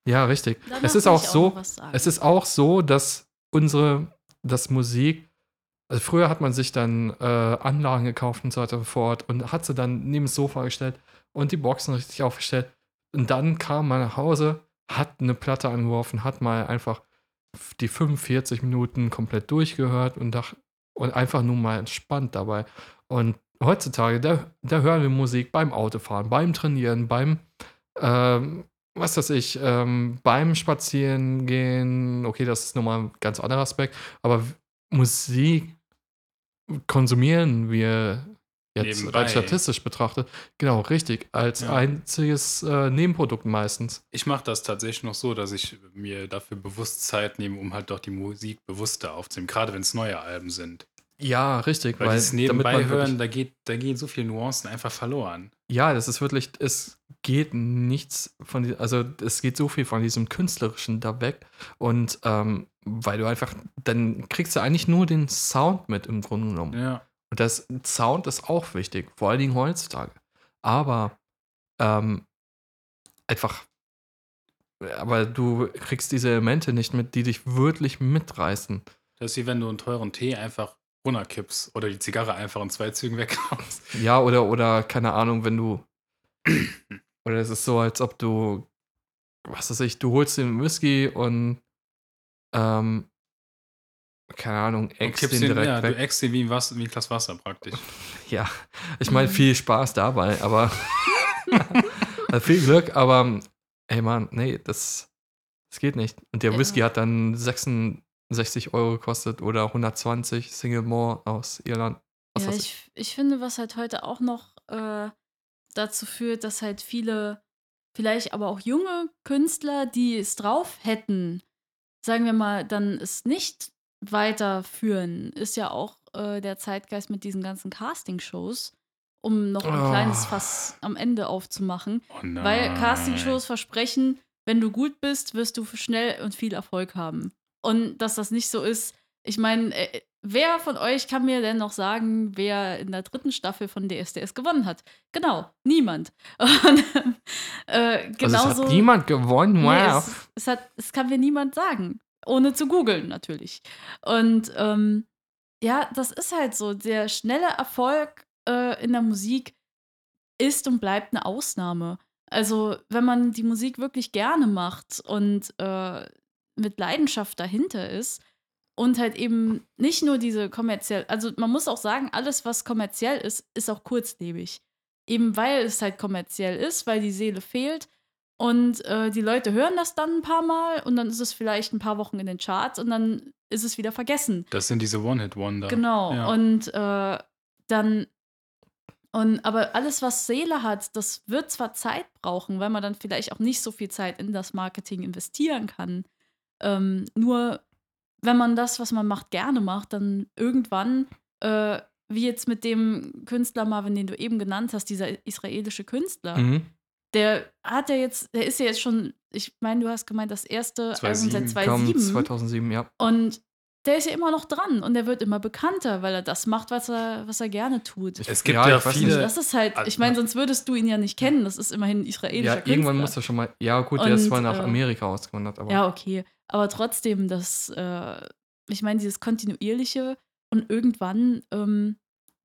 Ja, richtig. Danach es ist auch so, es ist auch so, dass unsere, dass Musik, also früher hat man sich dann äh, Anlagen gekauft und so weiter und so fort und hat sie dann neben das Sofa gestellt und die Boxen richtig aufgestellt. Und dann kam man nach Hause, hat eine Platte angeworfen, hat mal einfach die 45 Minuten komplett durchgehört und, dach, und einfach nur mal entspannt dabei. Und heutzutage, da, da hören wir Musik beim Autofahren, beim Trainieren, beim ähm, was weiß ich, ähm, beim Spazierengehen, okay, das ist nochmal ein ganz anderer Aspekt, aber Musik konsumieren wir Jetzt Nebenbei. rein statistisch betrachtet. Genau, richtig. Als Ja. einziges äh, Nebenprodukt meistens. Ich mache das tatsächlich noch so, dass ich mir dafür bewusst Zeit nehme, um halt doch die Musik bewusster aufzunehmen, gerade wenn es neue Alben sind. Ja, richtig. Weil, das damit nebenbei hören, da, geht, da gehen so viele Nuancen einfach verloren. Ja, das ist wirklich, es geht nichts von, also es geht so viel von diesem Künstlerischen da weg und ähm, weil du einfach, dann kriegst du eigentlich nur den Sound mit im Grunde genommen. Ja. Und das Sound ist auch wichtig, vor allen Dingen heutzutage. Aber ähm, einfach, aber du kriegst diese Elemente nicht mit, die dich wirklich mitreißen. Das ist wie wenn du einen teuren Tee einfach runterkippst oder die Zigarre einfach in zwei Zügen weghaust. *laughs* Ja, oder, oder, keine Ahnung, wenn du. *clears throat* Oder es ist so, als ob du, was weiß ich, du holst den Whisky und ähm, keine Ahnung, kippst den den, direkt ja, du weg. eckst den wie ein, Wasser, wie ein Glas Wasser praktisch. *laughs* Ja, ich meine, viel Spaß dabei, aber *laughs* also viel Glück, aber ey Mann, nee, das, das geht nicht. Und der Ja. Whisky hat dann 66 Euro gekostet oder 120 Single More aus Irland. Was ja, ich, ich finde, was halt heute auch noch äh, dazu führt, dass halt viele, vielleicht aber auch junge Künstler, die es drauf hätten, sagen wir mal, dann es nicht weiterführen, ist ja auch äh, der Zeitgeist mit diesen ganzen Casting-Shows, um noch ein Oh. kleines Fass am Ende aufzumachen. Oh. Weil Castingshows versprechen, wenn du gut bist, wirst du schnell und viel Erfolg haben. Und dass das nicht so ist, ich meine, äh, wer von euch kann mir denn noch sagen, wer in der dritten Staffel von DSDS gewonnen hat? Genau, niemand. *laughs* Und, äh, Also es genauso. hat niemand gewonnen, Nee, wow. es, es, hat, es kann mir niemand sagen. Ohne zu googeln, natürlich. Und ähm, ja, das ist halt so. Der schnelle Erfolg äh, in der Musik ist und bleibt eine Ausnahme. Also, wenn man die Musik wirklich gerne macht und äh, mit Leidenschaft dahinter ist und halt eben nicht nur diese kommerziell, also man muss auch sagen, alles, was kommerziell ist, ist auch kurzlebig. Eben weil es halt kommerziell ist, weil die Seele fehlt und äh, die Leute hören das dann ein paar Mal und dann ist es vielleicht ein paar Wochen in den Charts und dann ist es wieder vergessen. Das sind diese One-Hit-Wonder. Genau. Ja. Und äh, dann, und aber alles, was Seele hat, das wird zwar Zeit brauchen, weil man dann vielleicht auch nicht so viel Zeit in das Marketing investieren kann. Ähm, nur wenn man das, was man macht, gerne macht, dann irgendwann, äh, wie jetzt mit dem Künstler Marvin, den du eben genannt hast, dieser israelische Künstler, Mhm. Der hat ja jetzt, der ist ja jetzt schon, ich meine, du hast gemeint, das erste Album 2007 seit Kam 2007. 2007, ja. Und der ist ja immer noch dran und der wird immer bekannter, weil er das macht, was er, was er gerne tut. Es gibt ja weiß viele- nicht. das ist halt, ich meine, sonst würdest du ihn ja nicht kennen. Das ist immerhin ein israelischer Ja, irgendwann Künstler. muss er schon mal. Ja, gut, der ist Und, zwar nach äh, Amerika ausgewandert, aber. Ja, okay. Aber trotzdem, das, äh, ich meine, dieses kontinuierliche und irgendwann ähm,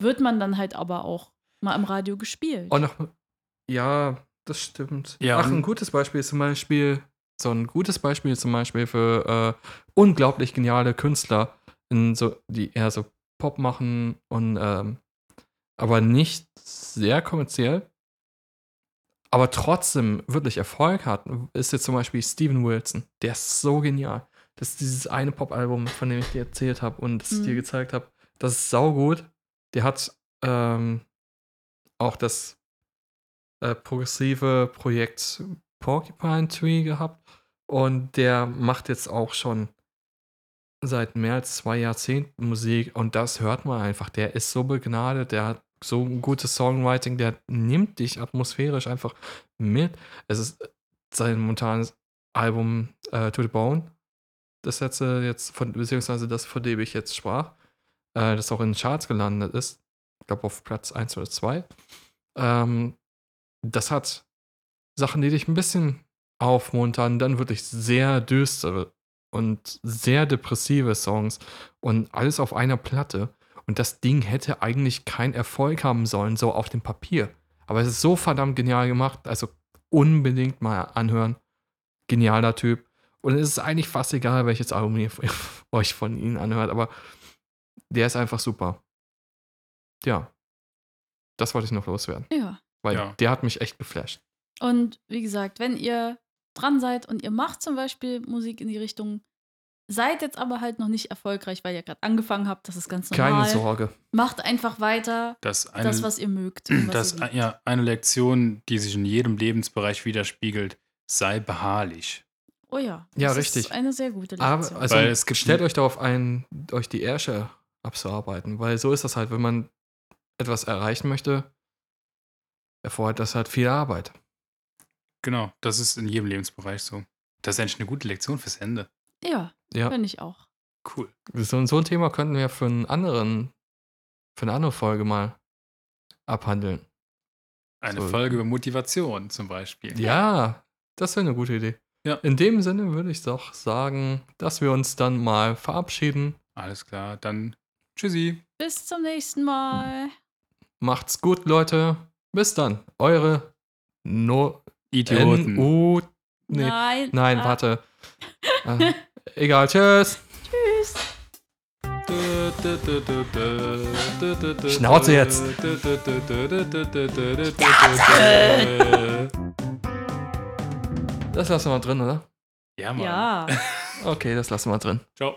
wird man dann halt aber auch mal im Radio gespielt. Und noch, ja, das stimmt. Ja, Ach, ein gutes Beispiel ist zum Beispiel, so ein gutes Beispiel zum Beispiel für äh, unglaublich geniale Künstler, in so, die eher so Pop machen und ähm, aber nicht sehr kommerziell, aber trotzdem wirklich Erfolg hat, ist jetzt zum Beispiel Steven Wilson. Der ist so genial. Das ist dieses eine Pop-Album, von dem ich dir erzählt habe und das ich dir Mhm. gezeigt habe. Das ist saugut. Der hat ähm, auch das äh, progressive Projekt Porcupine Tree gehabt und der macht jetzt auch schon seit mehr als zwei Jahrzehnten Musik und das hört man einfach. Der ist so begnadet, der hat so ein gutes Songwriting, der nimmt dich atmosphärisch einfach mit. Es ist sein momentanes Album äh, To the Bone, das letzte jetzt, von, beziehungsweise das, von dem ich jetzt sprach, äh, das auch in den Charts gelandet ist. Ich glaube auf Platz 1 oder 2. Ähm, das hat Sachen, die dich ein bisschen aufmuntern, dann wirklich sehr düstere und sehr depressive Songs und alles auf einer Platte. Und das Ding hätte eigentlich keinen Erfolg haben sollen, so auf dem Papier. Aber es ist so verdammt genial gemacht, also unbedingt mal anhören. Genialer Typ. Und es ist eigentlich fast egal, welches Album ihr *laughs* euch von ihnen anhört, aber der ist einfach super. Ja. Das wollte ich noch loswerden, ja. Weil Ja. der hat mich echt geflasht. Und wie gesagt, wenn ihr dran seid und ihr macht zum Beispiel Musik in die Richtung, Seid jetzt aber halt noch nicht erfolgreich, weil ihr gerade angefangen habt. Das ist ganz normal. Keine Sorge. Macht einfach weiter Das eine, das, was ihr mögt. was das, ihr ja, eine Lektion, die sich in jedem Lebensbereich widerspiegelt, sei beharrlich. Oh ja. Ja, das richtig. Ist eine sehr gute Aber Lektion. also Weil es gibt- stellt euch darauf ein, euch die Ärsche abzuarbeiten, weil so ist das halt, wenn man etwas erreichen möchte, erfordert das halt viel Arbeit. Genau, das ist in jedem Lebensbereich so. Das ist eigentlich eine gute Lektion fürs Ende. ja, Ja, finde ich auch. Cool. so, so ein Thema könnten wir für einen anderen, für eine andere Folge mal abhandeln. Eine So. Folge über Motivation zum Beispiel. Ja, das wäre eine gute Idee. Ja. In dem Sinne würde ich doch sagen, dass wir uns dann mal verabschieden. Alles klar, dann tschüssi. Bis zum nächsten Mal. Macht's gut, Leute. Bis dann. Eure No Idioten. N-U. Nee. Nein. Nein, ah, warte. äh, *laughs* egal, tschüss. Tschüss. Schnauze jetzt. Das lassen wir drin, oder? Ja, Mann. Ja. *laughs* Okay, das lassen wir drin. Ciao.